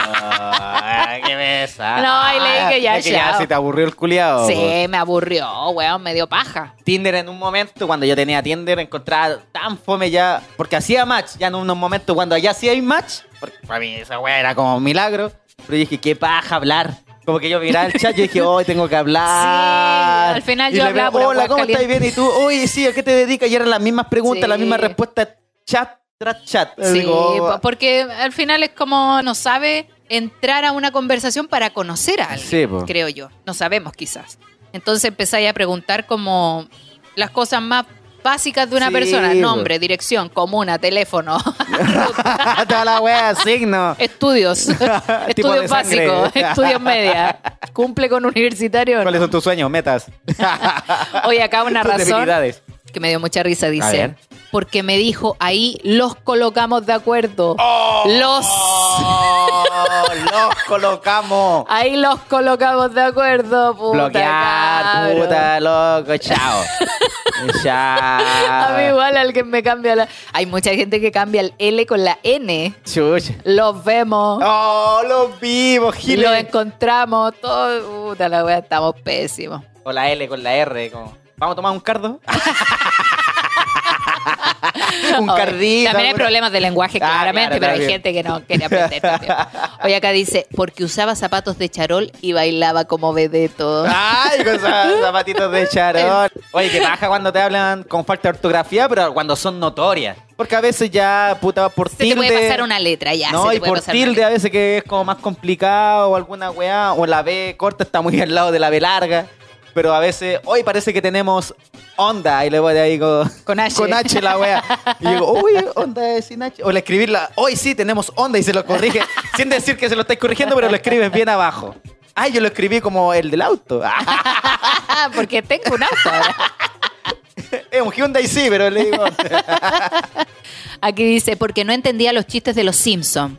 Ah, qué besa. No, ahí le dije, ya, Es que ya se te aburrió el culiado. sí, me aburrió, weón, me dio paja. Tinder en un momento, cuando yo tenía Tinder, encontraba tan fome ya, porque hacía match, ya en unos momentos cuando ya hacía match, porque para mí esa weá era como un milagro, pero dije, qué paja hablar. Como que yo miraba el chat y dije, hoy tengo que hablar. Sí, al final Y yo hablaba pura Hola, ¿cómo estás caliente". bien? Y tú, oye, sí, ¿a qué te dedicas? Y eran las mismas preguntas, Sí. las mismas respuestas, chat tras chat. Sí, Digo, oh, porque al final es como no sabe entrar a una conversación para conocer a alguien, Sí, creo yo. No sabemos quizás. Entonces empezáis a preguntar como las cosas más básicas de una Sí, persona. Nombre, dirección, comuna, teléfono, Toda la wea, signo. estudios, estudios básicos, estudios media. Cumple con universitario. no? ¿Cuáles son tus sueños, metas? Oye, acá una razón que me dio mucha risa, dice. Porque me dijo, ahí los colocamos de acuerdo. Los... Oh, los colocamos. Ahí los colocamos de acuerdo, puta. Bloquear, cabro. puta, loco, chao. chao. A mí igual alguien me cambia la... Hay mucha gente que cambia el L con la N. Chucha. Los vemos. Oh, los vivos, y Giles. los encontramos. Todo... Puta la wea, estamos pésimos. Con la L, con la R, como. ¿Vamos a tomar un cardo? un Oye, cardito. También hay problemas de lenguaje, Ah, claramente, claro, pero hay gente que no quiere aprender también. Oye, acá dice, porque usaba zapatos de charol y bailaba como vedeto. Ay, con za- zapatitos de charol. Oye, que baja cuando te hablan con falta de ortografía, pero cuando son notorias. Porque a veces ya, puta, por Se te tilde. puede pasar una letra, ya. no, se te y puede por pasar tilde a veces que es como más complicado o alguna weá, o la B corta está muy al lado de la B larga. Pero a veces, hoy parece que tenemos onda, y le voy de ahí con, H. con H la weá. Y digo, uy, onda es sin H. O le escribirla, hoy sí tenemos onda y se lo corrige, sin decir que se lo estáis corrigiendo, pero lo escribes bien abajo. Ay, yo lo escribí como el del auto. Porque tengo un auto ahora. es un Hyundai sí, pero le digo. Aquí dice, porque no entendía los chistes de los Simpsons.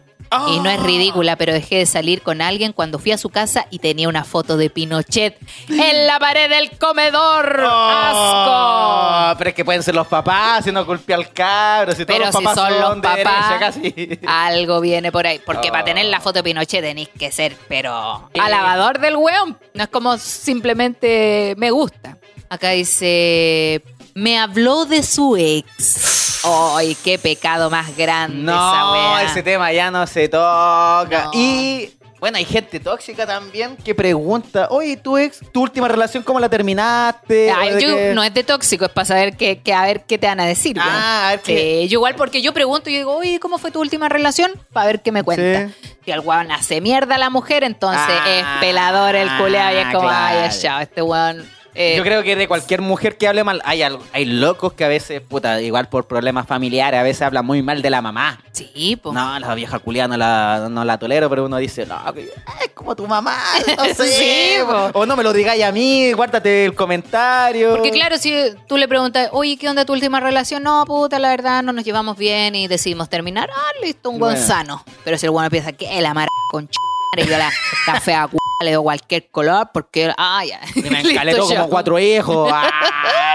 Y no es Ah. ridícula, pero dejé de salir con alguien cuando fui a su casa y tenía una foto de Pinochet en la pared del comedor. ¡Asco! Oh, pero es que pueden ser los papás, si no culpe al cabro, si todos Pero los si papás son los papás, casi. algo viene por ahí. Porque Oh. para tener la foto de Pinochet tenéis que ser, pero alabador del weón. No es como simplemente me gusta. Acá dice, me habló de su ex. ¡Ay, qué pecado más grande esa No, weá! ese tema ya no se toca. No. Y bueno, hay gente tóxica también que pregunta, oye, tu ex, tu última relación, ¿cómo la terminaste? Ay, ¿O de yo- qué? no es de tóxico, es para saber qué, qué- a ver qué te van a decir. Ah, a ver qué- Sí, yo igual porque yo pregunto y digo, oye, ¿cómo fue tu última relación? Para ver qué me cuenta. Si el weón hace mierda a la mujer, entonces Ah, es pelador el culeado y es como, ay, claro. ya, este weón. Eh, Yo creo que de cualquier mujer que hable mal, hay, hay locos que a veces, puta, igual por problemas familiares, a veces hablan muy mal de la mamá. Sí, po. No, la vieja culia no la, no la tolero, pero uno dice, no, es como tu mamá, no sé. Sí, po. o no me lo digáis a mí, guárdate el comentario. Porque claro, si tú le preguntas, oye, ¿qué onda tu última relación? No, puta, la verdad, no nos llevamos bien y decidimos terminar. Ah, listo, un buen Bueno. sano. Pero si el bueno piensa que la mara con ch... y yo la, la fea cu... le doy cualquier color porque, ah, ya. Me como cuatro hijos.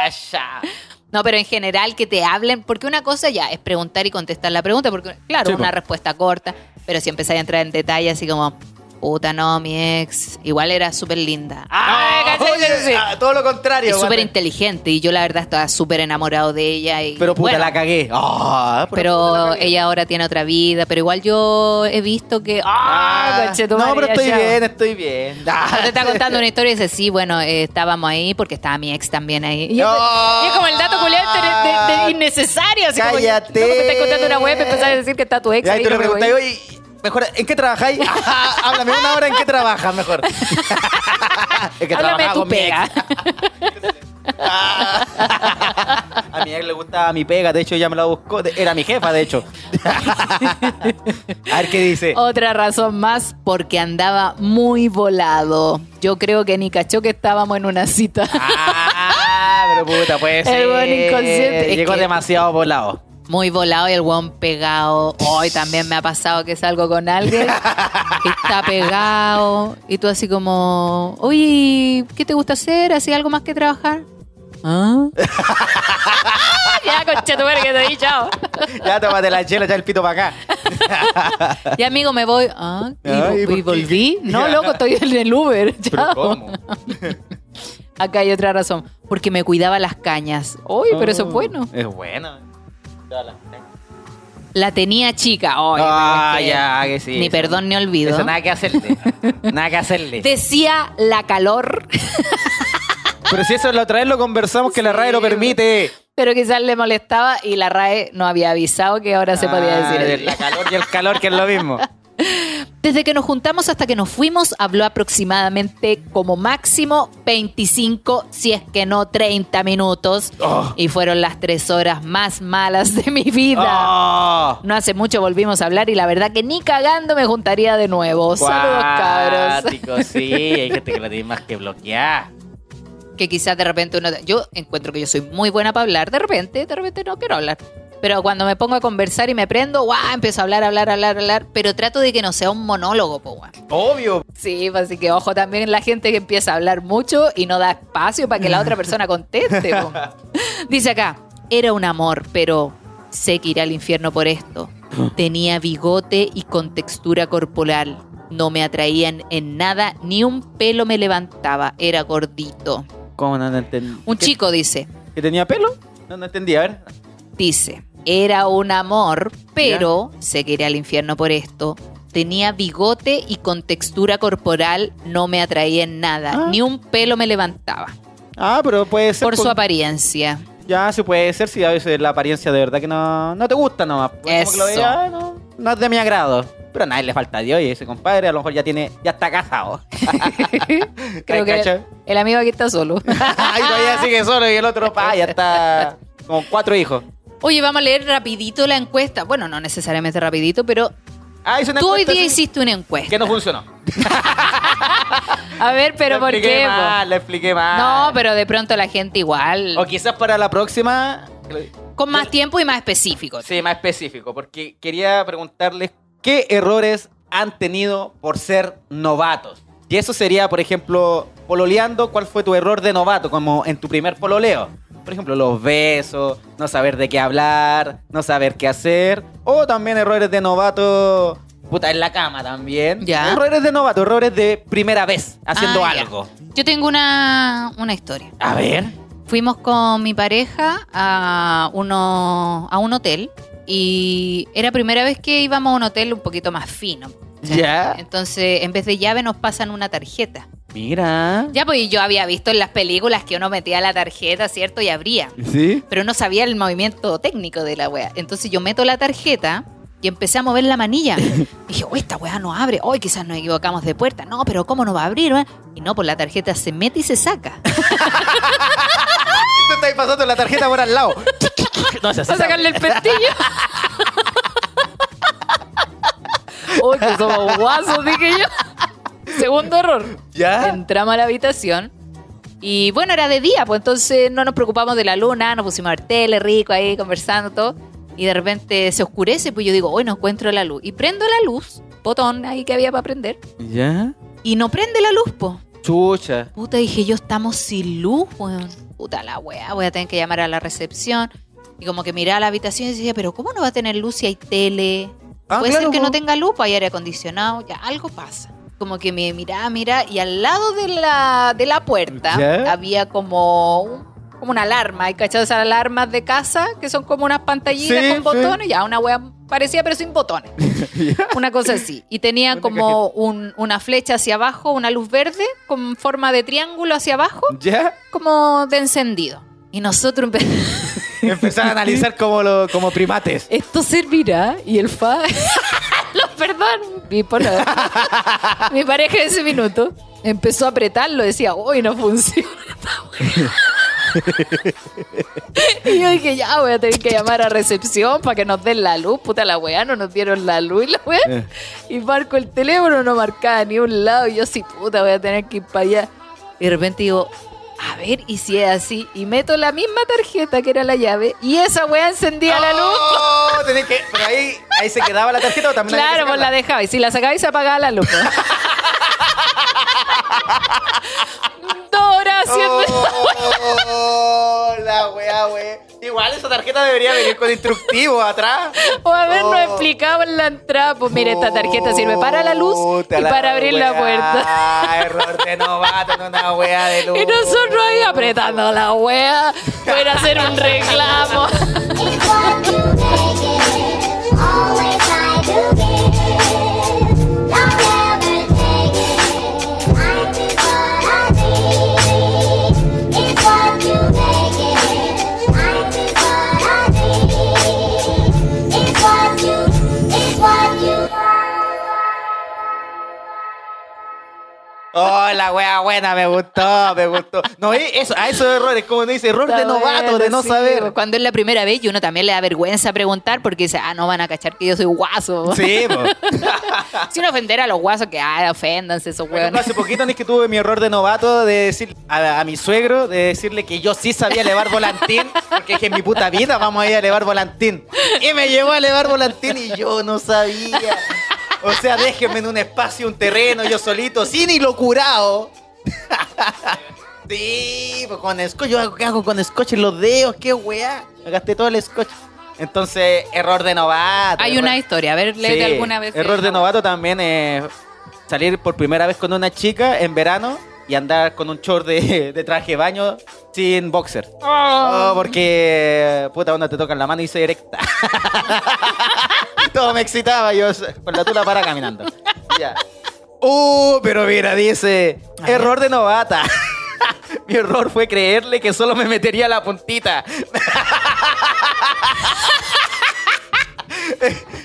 Ah, ya. No, pero en general que te hablen, porque una cosa ya es preguntar y contestar la pregunta, porque claro, Sí, po. una respuesta corta, pero si empezáis a entrar en detalle así como, puta, no, mi ex, igual era súper linda. ¡Ay, No, ¿cachai? oye, Sí. ah, todo lo contrario. Es súper inteligente y yo la verdad estaba súper enamorado de ella. Y, Pero puta, bueno, la cagué. Ah, puta, la Pero cagué. ella ahora tiene otra vida, pero igual yo he visto que... ¡Ah, Ah, no, pero estoy chao! bien, estoy bien. Ah, Te está contando una historia y dice, sí, bueno, eh, estábamos ahí porque estaba mi ex también ahí. Y, es- No. y es como el dato de, de- de innecesario. Así como, Cállate. luego me estás contando una web y empezás a decir que está tu ex Y ahí ahí. tú le no preguntas, oye, mejor, ¿en qué trabajáis? Ajá, háblame una hora en qué trabajas, mejor. es que Háblame tu pega. A mi ex le gustaba mi pega, de hecho ella me la buscó, era mi jefa, de hecho. A ver qué dice. Otra razón más, porque andaba muy volado. Yo creo que ni cachó que estábamos en una cita. Ah, pero puta, puede El buen inconsciente. Es Llegó que- demasiado volado. Muy volado y el guan pegado. Hoy también me ha pasado que salgo con alguien que está pegado. Y tú así como, oye, ¿qué te gusta hacer? ¿Así algo más que trabajar? ¿Ah? ya, concha tu madre, que te di, chao. Ya tómate la chela, ya el pito para acá. Y amigo, me voy. ¿Ah? ¿Y, volví? No, loco, estoy en el Uber. Pero Chao. ¿cómo? Acá hay otra razón. Porque me cuidaba las cañas. Uy, pero eso es bueno. Es bueno. La tenía chica. Ay, Ah, pero es que ya, que sí. Ni eso- perdón ni olvido. Eso nada que hacerle. nada que hacerle. Decía la calor, Pero si eso la otra vez lo conversamos que la RAE lo permite. pero quizás le molestaba y la RAE no había avisado que ahora se podía Ah, decir de así. La calor y el calor, que es lo mismo. Desde que nos juntamos hasta que nos fuimos, habló aproximadamente como máximo 25, si es que no 30 minutos. Oh. Y fueron las tres horas más malas de mi vida. ¡Oh! No hace mucho volvimos a hablar y la verdad que ni cagando me juntaría de nuevo. Saludos, cabros. Sí, hay gente que lo tiene más que bloquear. Que quizás de repente uno... Yo encuentro que yo soy muy buena para hablar. De repente, de repente no quiero hablar. Pero cuando me pongo a conversar y me prendo, guau, empiezo a hablar, hablar, hablar, hablar. Pero trato de que no sea un monólogo, po, guau. Obvio. Sí, pues así que ojo también la gente que empieza a hablar mucho y no da espacio para que la otra persona conteste. po. Dice acá, era un amor, pero sé que iré al infierno por esto. Tenía bigote y con textura corporal. No me atraían en nada, ni un pelo me levantaba. Era gordito. ¿Cómo no, no entendí? Un ¿Qué- chico dice, ¿Que tenía pelo? No, no entendí, a ver. dice, era un amor, pero sé que iré al infierno por esto. Tenía bigote y con textura corporal no me atraía en nada, Ah. ni un pelo me levantaba. Ah, pero puede ser. Por su apariencia. Ya, sí puede ser si a veces la apariencia de verdad que no, no te gusta nomás. Pues como que lo Eso. veas, "Ah, no, no es de mi agrado. Pero a nadie le falta a Dios y ese compadre a lo mejor ya tiene, ya está casado. Creo que el, el amigo aquí está solo. Ay, todavía sigue solo y el otro pa, ya está con cuatro hijos. Oye, vamos a leer rapidito la encuesta. Bueno, no necesariamente rapidito, pero Ah, hizo una tú hoy día así hiciste una encuesta. Que no funcionó. A ver, pero Le ¿por qué? mal, le expliqué mal. No, pero de pronto la gente igual. O quizás para la próxima. Con más tiempo y más específico. Sí, más específico, porque quería preguntarles qué errores han tenido por ser novatos. Y eso sería, por ejemplo, pololeando, ¿cuál fue tu error de novato? Como en tu primer pololeo. Por ejemplo, los besos, no saber de qué hablar, no saber qué hacer. O también errores de novato, puta, en la cama también. Ya. Errores de novato, errores de primera vez haciendo Ah, ya. algo. Yo tengo una, una historia. A ver. Fuimos con mi pareja a, uno, a un hotel y era primera vez que íbamos a un hotel un poquito más fino. Ya. Entonces, en vez de llave nos pasan una tarjeta. Mira. Ya, pues yo había visto en las películas que uno metía la tarjeta, ¿cierto? Y abría. ¿Sí? Pero no sabía el movimiento técnico de la wea. Entonces yo meto la tarjeta y empecé a mover la manilla. dije, oh, esta weá no abre. Hoy quizás nos equivocamos de puerta. No, pero ¿cómo no va a abrir? wea? Y no, pues la tarjeta se mete y se saca. Tú estás pasando la tarjeta por al lado. No, se a sacarle el pestillo. Uy, que somos guasos, dije yo. Segundo error. ¿Ya? Entramos a la habitación y bueno, era de día, pues entonces no nos preocupamos de la luna, nos pusimos a ver tele rico ahí, conversando todo. Y de repente se oscurece, pues yo digo, hoy no encuentro la luz. Y prendo la luz, botón ahí que había para prender, ¿Ya? y no prende la luz, pues. Chucha. Puta, dije yo, estamos sin luz, weón. Puta la weá, voy a tener que llamar a la recepción. Y como que miraba la habitación y decía, pero ¿cómo no va a tener luz si hay tele? Ah, Puede claro, ser que po. no tenga luz, pues hay aire acondicionado, ya algo pasa. Como que me miraba, mira, y al lado de la, de la puerta había como, como una alarma. ¿Hay cachado esas alarmas de casa que son como unas pantallitas Sí, con sí. botones? Ya, una wea parecía, pero sin botones. Una cosa así. Y tenía Una como un- una flecha hacia abajo, una luz verde con forma de triángulo hacia abajo, ¿Ya? como de encendido. Y nosotros empezamos... Empezar a analizar como, lo- como primates. ¿Esto servirá? Y el fa... Los perdón. Mi, pareja en ese minuto empezó a apretarlo. Decía, uy, no funciona. esta wea". y yo dije, ya voy a tener que llamar a recepción para que nos den la luz. Puta la weá, no nos dieron la luz y la weá. Eh. Y marco el teléfono, no marcaba ni un lado. Y yo, sí, puta, voy a tener que ir para allá. Y de repente digo, a ver, y si es así. Y meto la misma tarjeta que era la llave. Y esa weá encendía la luz. Oh, tenés que, pero ahí, ahí se quedaba la tarjeta o también Claro, que pues la dejaba. Y si la sacaba y se apagaba la luz. horas haciendo Oh, la wea, wea. Igual esa tarjeta debería venir con instructivo atrás. O habernos Oh. explicado en la entrada. Pues mire, esta tarjeta sirve para la luz Puta y la para abrir la puerta. Error de novato en una wea de luz. Y nosotros ahí apretando la wea para hacer un reclamo. wea buena, me gustó, me gustó. No, eso, a esos errores, como dice, error de novato, bueno, de no sí, saber. Cuando es la primera vez y uno también le da vergüenza preguntar porque dice, ah, no van a cachar que yo soy guaso. Sí. Sin ofender a los guasos que, ah, oféndanse esos hueones. hace poquito ni que tuve mi error de novato de decir a, a mi suegro, de decirle que yo sí sabía elevar volantín, porque dije en mi puta vida vamos a ir a elevar volantín. Y me llevó a elevar volantín y yo no sabía. O sea, déjenme en un espacio, un terreno, yo solito, sin hilo curado. Sí, pues con scotch, yo hago, ¿qué hago con scotch en los dedos? ¿Qué weá? Me gasté todo el scotch. Entonces, error de novato. Hay error- una historia, a ver, léete Sí, alguna vez. Error de novato también es salir por primera vez con una chica en verano y andar con un short de, de traje de baño sin boxer. Oh, porque, puta, cuando te tocan la mano y se erecta. Todo me excitaba yo con la tula para caminando. Ya. Uh, pero mira, dice, error de novata. Mi error fue creerle que solo me metería la puntita.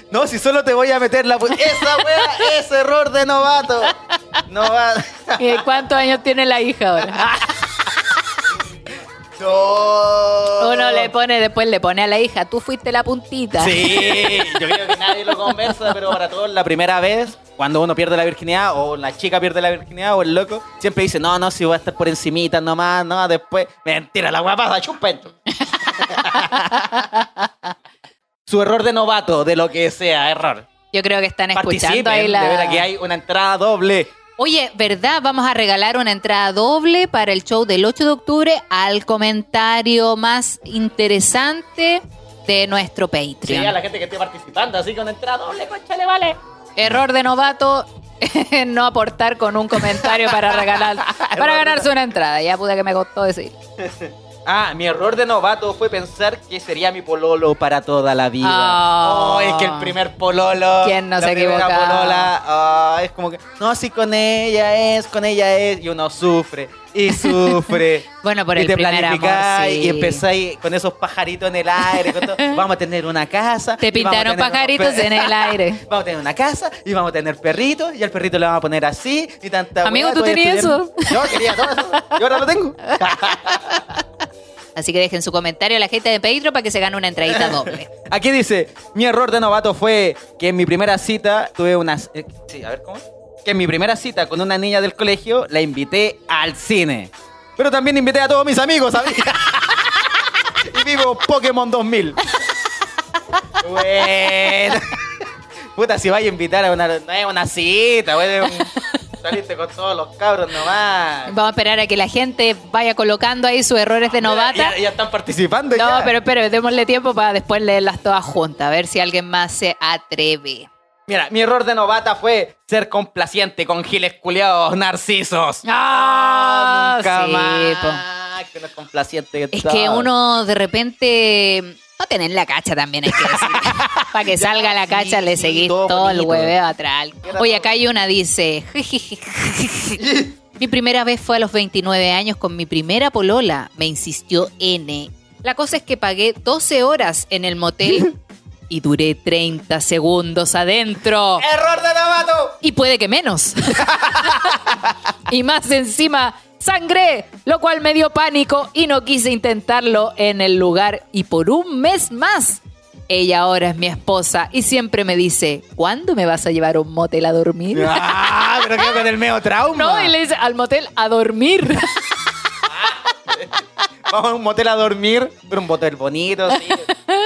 No, si solo te voy a meter la puntita. Esa wea es error de novato. Novato. ¿Y ¿Cuántos años tiene la hija ahora? No. Uno le pone, después le pone a la hija, tú fuiste la puntita. Sí, yo creo que nadie lo conversa, pero para todos la primera vez, cuando uno pierde la virginidad, o la chica pierde la virginidad, o el loco, siempre dice, no, no, si voy a estar por encimita nomás, no, después, mentira, la guapa pasa, chupento. Su error de novato, de lo que sea, error. Yo creo que están escuchando Participen, ahí la... de verdad que hay una entrada doble. Oye, ¿verdad? Vamos a regalar una entrada doble para el show del 8 de octubre al comentario más interesante de nuestro Sí, Patreon. a la gente que esté participando, así con entrada doble, conchale, vale. Error de novato no aportar con un comentario para regalar para ganarse una entrada. Ya pude que me costó decir. Ah, mi error de novato fue pensar que sería mi pololo para toda la vida. Oh. Oh, es que el primer pololo. ¿Quién no la se equivocaba? polola, ah, es como que, no, si con ella es, con ella es. Y uno sufre y sufre. Bueno, por y el te primer amor, sí. y empezáis con esos pajaritos en el aire. con todo. Vamos a tener una casa. Te pintaron pajaritos en el aire. Vamos a tener una casa y vamos a tener perritos y al perrito le vamos a poner así y tanta Amigo, ¿tú tenías eso? Yo quería todo eso. Yo ahora lo tengo. Así que dejen su comentario a la gente de Patreon para que se gane una entradita doble. Aquí dice, mi error de novato fue que en mi primera cita tuve unas... eh, sí, a ver, ¿cómo? Que en mi primera cita con una niña del colegio la invité al cine. Pero también invité a todos mis amigos, ¿sabes? y vivo Pokémon 2000. bueno. Puta, si vaya a invitar a una... No es una cita, güey. Saliste con todos los cabros nomás. Vamos a esperar a que la gente vaya colocando ahí sus errores de novata. Ya, ya están participando No, ya. pero espere, démosle tiempo para después leerlas todas juntas, a ver si alguien más se atreve. Mira, mi error de novata fue ser complaciente con giles culiados narcisos. Ah, nunca sí, más. Que no es complaciente. Es que uno de repente va a tener la cacha también, hay que decir. Para que salga la sí, cacha le sí, seguís todo todo, el hueveo atrás. Oye, acá hay una, dice... mi primera vez fue a los 29 años con mi primera polola. Me insistió N. La cosa es que pagué 12 horas en el motel y duré 30 segundos adentro. ¡Error de novato! Y puede que menos. y más encima, sangré, lo cual me dio pánico y no quise intentarlo en el lugar. Y por un mes más, ella ahora es mi esposa y siempre me dice, ¿cuándo me vas a llevar a un motel a dormir? ¡Ah! Pero quedo con el trauma. No, y le dice, al motel a dormir. Vamos a un motel a dormir, pero un motel bonito, sí.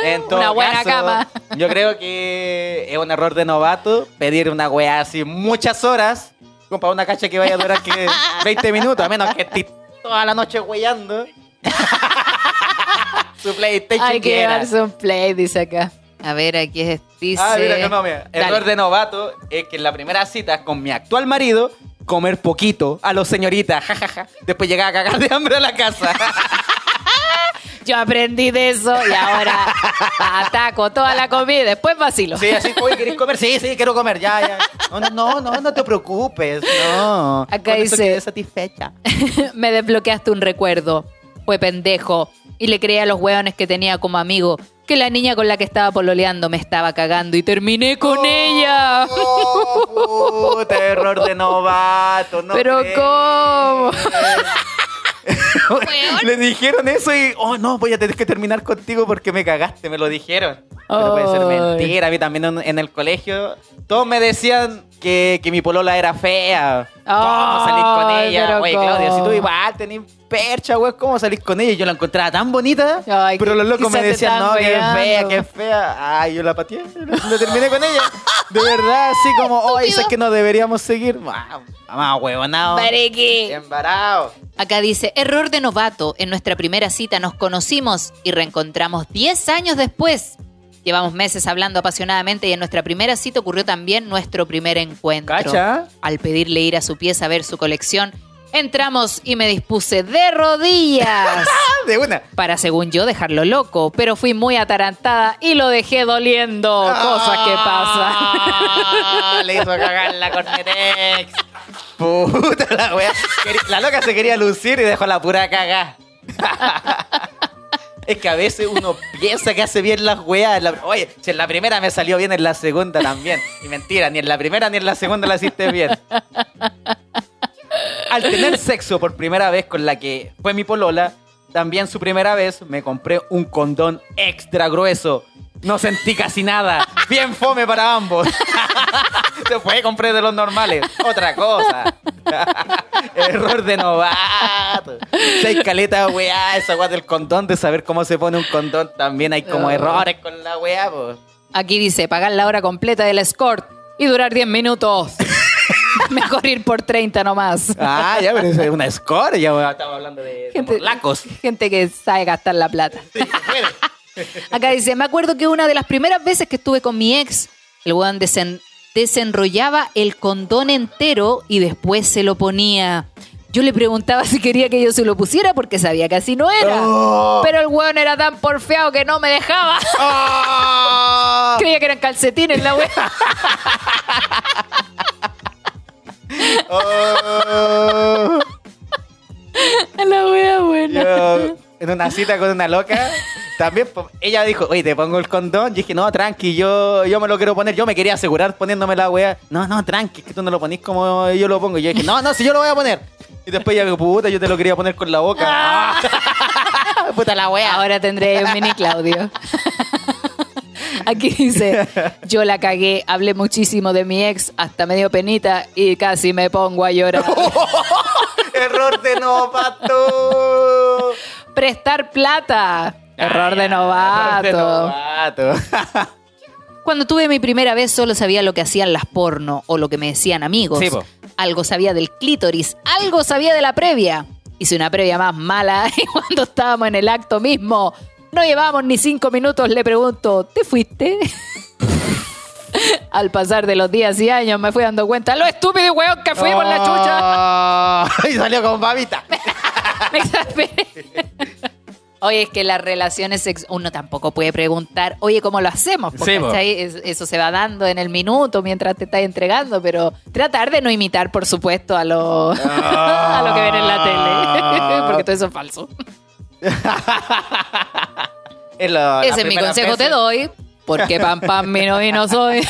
En todo Una buena caso, cama. Yo creo que es un error de novato pedir una weá así muchas horas, para una cacha que vaya a durar que 20 minutos, a menos que estés toda la noche weyando. Su PlayStation Hay que llevarse un play, dice acá. A ver, aquí es- dice... Ah, mira, no, no, mira. Dale. Error de novato es que en la primera cita con mi actual marido, comer poquito a los señoritas, jajaja. Después llegar a cagar de hambre a la casa. Yo aprendí de eso y ahora ataco toda la comida y después vacilo. Sí, así, oye, ¿querés comer? Sí, sí, quiero comer, ya, ya. No, no, no, no, te preocupes, no. Acá Con dice- satisfecha. me desbloqueaste un recuerdo. Fue pendejo. Y le creí a los hueones que tenía como amigo que la niña con la que estaba pololeando me estaba cagando y terminé con ella. Oh, puta, error error de novato. No Pero crees. ¿cómo? Le dijeron eso y, oh no, voy a tener que terminar contigo porque me cagaste, me lo dijeron. Pero puede ser mentira. A mí también en el colegio, todos me decían que, que mi polola era fea. ¿Cómo salís con ella? Oye, Claudia, si tú igual tenés percha, güey, ¿cómo salís con ella? Y yo la encontraba tan bonita, Ay, pero los locos me decían, no, que es fea, que es fea. Ay, yo la pateé, lo terminé con ella. De verdad, así como, oh, es que no deberíamos seguir. Mamá, huevonao. Embarado. Acá dice, error de novato. En nuestra primera cita nos conocimos y reencontramos 10 años después. Llevamos meses hablando apasionadamente y en nuestra primera cita ocurrió también nuestro primer encuentro. ¿Cacha? Al pedirle ir a su pieza a ver su colección, entramos y me dispuse de rodillas De una. para, según yo, dejarlo loco. Pero fui muy atarantada y lo dejé doliendo. Cosas que pasan. Ah, Le hizo cagar la Cornetex. Puta la wea. La loca se quería lucir y dejó la pura cagá. Es que a veces uno piensa que hace bien las weas. Oye, si en la primera me salió bien, en la segunda también. Y mentira, ni en la primera ni en la segunda la hiciste bien. Al tener sexo por primera vez con la que fue mi polola, también su primera vez me compré un condón extra grueso. No sentí casi nada. Bien fome para ambos. Después compré de los normales. Otra cosa. Error de novato. Si hay caleta, weá, esa weá del condón, de saber cómo se pone un condón, también hay como Oh. errores con la weá, pues. Aquí dice, pagar la hora completa del escort y durar 10 minutos. Mejor ir por 30 nomás. Ah, ya, pero eso es una score. Ya estamos hablando de, de lacos. gente que sabe gastar la plata. Acá dice, me acuerdo que una de las primeras veces que estuve con mi ex, el weón desen- desenrollaba el condón entero y después se lo ponía. Yo le preguntaba si quería que yo se lo pusiera porque sabía que así no era. Oh. Pero el weón era tan porfeado que no me dejaba. ¡Ah! Creía que eran calcetines la wea. Oh. La wea buena. Yo, en una cita con una loca, también ella dijo, oye, te pongo el condón. Yo dije, no, tranqui, yo, yo me lo quiero poner. Yo me quería asegurar poniéndome la weá. No, no, tranqui, que tú no lo ponís como yo lo pongo. Y yo dije, no, no, si yo lo voy a poner. Y después ella dijo, puta, yo te lo quería poner con la boca. Ah. puta la weá. Ahora tendré un mini Claudio. Aquí dice, yo la cagué, hablé muchísimo de mi ex, hasta me dio penita y casi me pongo a llorar. Error de novato. Prestar plata. Error de Error de novato. novato. Cuando tuve mi primera vez solo sabía lo que hacían las porno o lo que me decían amigos. Sí, po. algo sabía del clítoris, algo sabía de la previa. Hice una previa más mala y cuando estábamos en el acto mismo, no llevábamos ni cinco minutos, le pregunto, ¿te fuiste? Al pasar de los días y años me fui dando cuenta lo estúpido y weón que fuimos la chucha. chucha. y salió con babita. Me exasperé. Oye, es que las relaciones sex uno tampoco puede preguntar, oye, ¿cómo lo hacemos? Porque eso se va dando en el minuto mientras te estás entregando, pero tratar de no imitar, por supuesto, a lo, a lo que ven en la tele, porque todo eso es falso. Es lo- Ese es mi consejo te doy, porque pam pam mi no vino soy.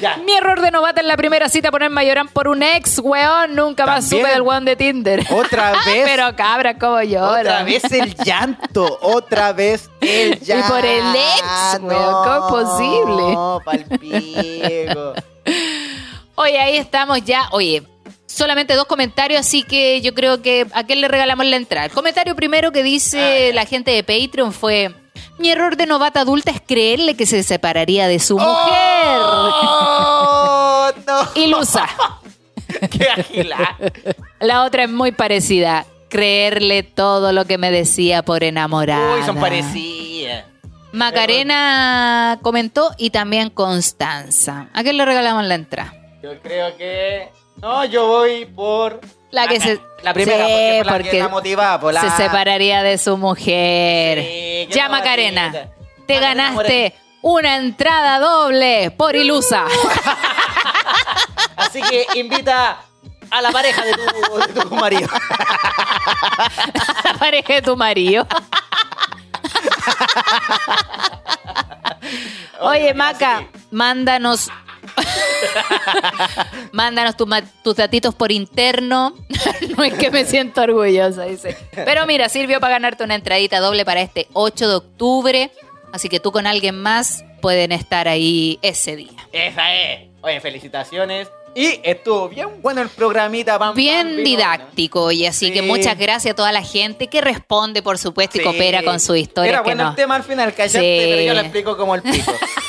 Ya. Mi error de novata en la primera cita ponerme a llorar por un ex, weón. Nunca más supe del weón de Tinder. Otra vez. Pero cabra, cómo llora. Otra vez el llanto, otra vez el llanto. por el ex, weón, ¿cómo es posible? No, palpico. Oye, ahí estamos ya. Oye, solamente dos comentarios, así que yo creo que a quién le regalamos la entrada. El comentario primero que dice la gente de Patreon fue: Mi error de novata adulta es creerle que se separaría de su mujer. ¡Oh, no! Ilusa. ¡Qué agila! La otra es muy parecida. Creerle todo lo que me decía por enamorada. Uy, son parecidas. Macarena comentó y también Constanza. ¿A quién le regalamos la entrada? Yo creo que. No, yo voy por. La que se. La primera, Sí, porque, por la porque que la motivaba, por la- se separaría de su mujer. Sí, ya, te Macarena ganaste una entrada doble por Ilusa. Así que invita a la pareja de tu, de tu marido. la pareja de tu marido. Oye, Maca, mándanos Mándanos tu tus datitos por interno. no es que me siento orgullosa, dice. Pero mira, sirvió para ganarte una entradita doble para este 8 de octubre. Así que tú con alguien más pueden estar ahí ese día. Esa es. Oye, felicitaciones. Y estuvo bien bueno el programita. Pam, Bien didáctico y así que muchas gracias a toda la gente que responde, por supuesto, y Sí. coopera con su historia. Era bueno no. el tema al final, callaste, Sí. pero yo lo explico como el pico.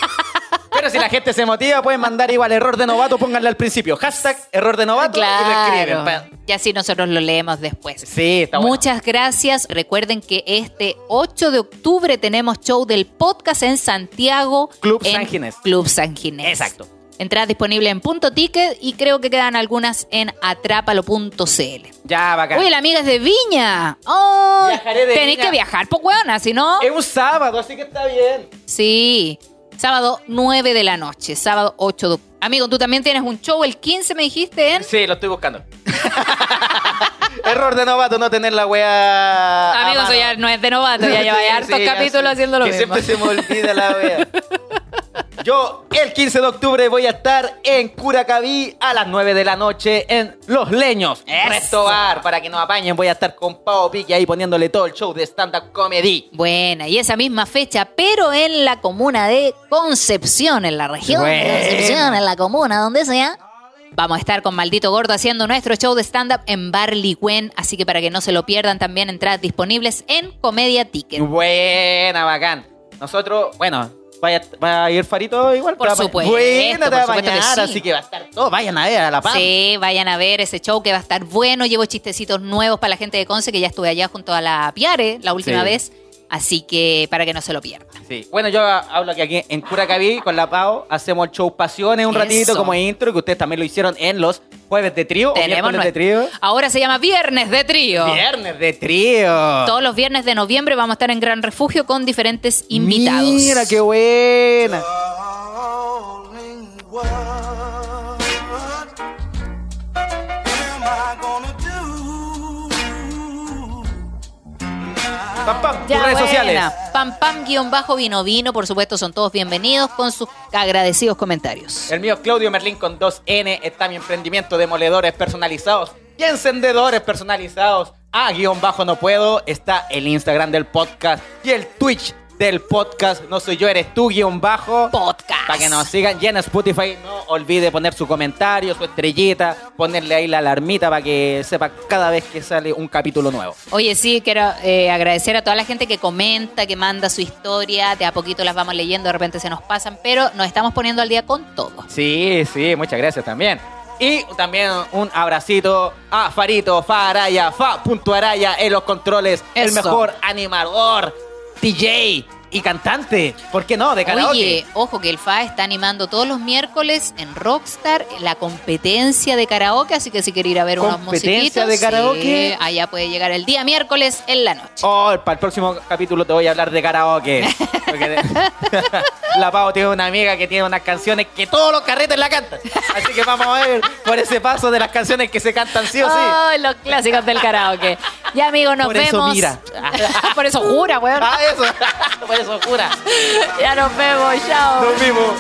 pero si la gente se motiva, pueden mandar igual error de novato, pónganle al principio. Hashtag error de novato y lo escriben. Claro. Y así nosotros lo leemos después. Sí, está bueno. Muchas gracias. Recuerden que este 8 de octubre tenemos show del podcast en Santiago. Club en San Ginés. Club San Ginés. Exacto. Entradas disponibles en Punto Ticket y creo que quedan algunas en atrápalo.cl. Ya, bacán. Uy, la amiga es de Viña. Oh, Viajaré de tenéis que viajar, pues, weona, si no. Es un sábado, así que está bien. Sí. Sábado 9 de la noche. Sábado 8 de. Amigo, tú también tienes un show el 15, me dijiste, ¿en? Sí, lo estoy buscando. Error de novato no tener la wea. Amigo, eso ya no es de novato, ya lleva Sí, hartos sí, capítulos haciendo lo que mismo. siempre se me olvida la wea. Yo el 15 de octubre voy a estar en Curacaví a las 9 de la noche en Los Leños. Eso. Resto bar, para que nos apañen. Voy a estar con Pau Pique ahí poniéndole todo el show de stand-up comedy. Buena, y esa misma fecha, pero en la comuna de Concepción, en la región de. Concepción, en la comuna, donde sea. Vamos a estar con Maldito Gordo haciendo nuestro show de stand-up en Barleywen, así que para que no se lo pierdan, también entradas disponibles en Comedia Ticket. Buena, bacán. Nosotros, bueno, vaya, va a ir Farito igual. Por supuesto, Buena, te va a que bañar, sí. así que va a estar todo. Vayan a ver a La Paz. Sí, vayan a ver ese show que va a estar bueno. Llevo chistecitos nuevos para la gente de Conce, que ya estuve allá junto a la Piare la última Sí. vez. Así que para que no se lo pierdan. Sí. Bueno, yo hablo que aquí en Curacaví con la Pau hacemos el show Pasiones un Eso. ratito como intro, que ustedes también lo hicieron en los jueves de trío Tenemos de trío. Ahora se llama Viernes de Trío. Viernes de trío. Todos los viernes de noviembre vamos a estar en Gran Refugio con diferentes invitados. Mira, qué buena. Pam, pam, tus redes sociales. Pam pam guion bajo vino vino, por supuesto, son todos bienvenidos con sus agradecidos comentarios. El mío es Claudio Merlín con 2N. Está mi emprendimiento de moledores personalizados y encendedores personalizados. A guion bajo no puedo. Está el Instagram del podcast y el Twitch del podcast. No soy yo, eres tú, guion bajo. Podcast. Para que nos sigan. Y en Spotify no olvide poner su comentario, su estrellita, ponerle ahí la alarmita para que sepa cada vez que sale un capítulo nuevo. Oye, sí, quiero eh, agradecer a toda la gente que comenta, que manda su historia. De a poquito las vamos leyendo, de repente se nos pasan, pero nos estamos poniendo al día con todo. Sí, sí, muchas gracias también. Y también un abracito a Farito, Faraya, Fa.araya en los controles, el mejor animador, DJ y cantante. ¿Por qué no? De karaoke. Oye, ojo que el FA está animando todos los miércoles en Rockstar la competencia de karaoke, así que si quiere ir a ver unos ¿Competencia musiquitos, de karaoke? sí, allá puede llegar el día miércoles en la noche. Oh, para el próximo capítulo te voy a hablar de karaoke. Porque la Pau tiene una amiga que tiene unas canciones que todos los carretes la cantan. Así que vamos a ver por ese paso de las canciones que se cantan sí o sí. Ay, los clásicos del karaoke. Ya, amigos, nos Por eso vemos. mira. por eso jura, weón. Ah, eso. eso, jura. Ya nos vemos, chao. Nos vimos.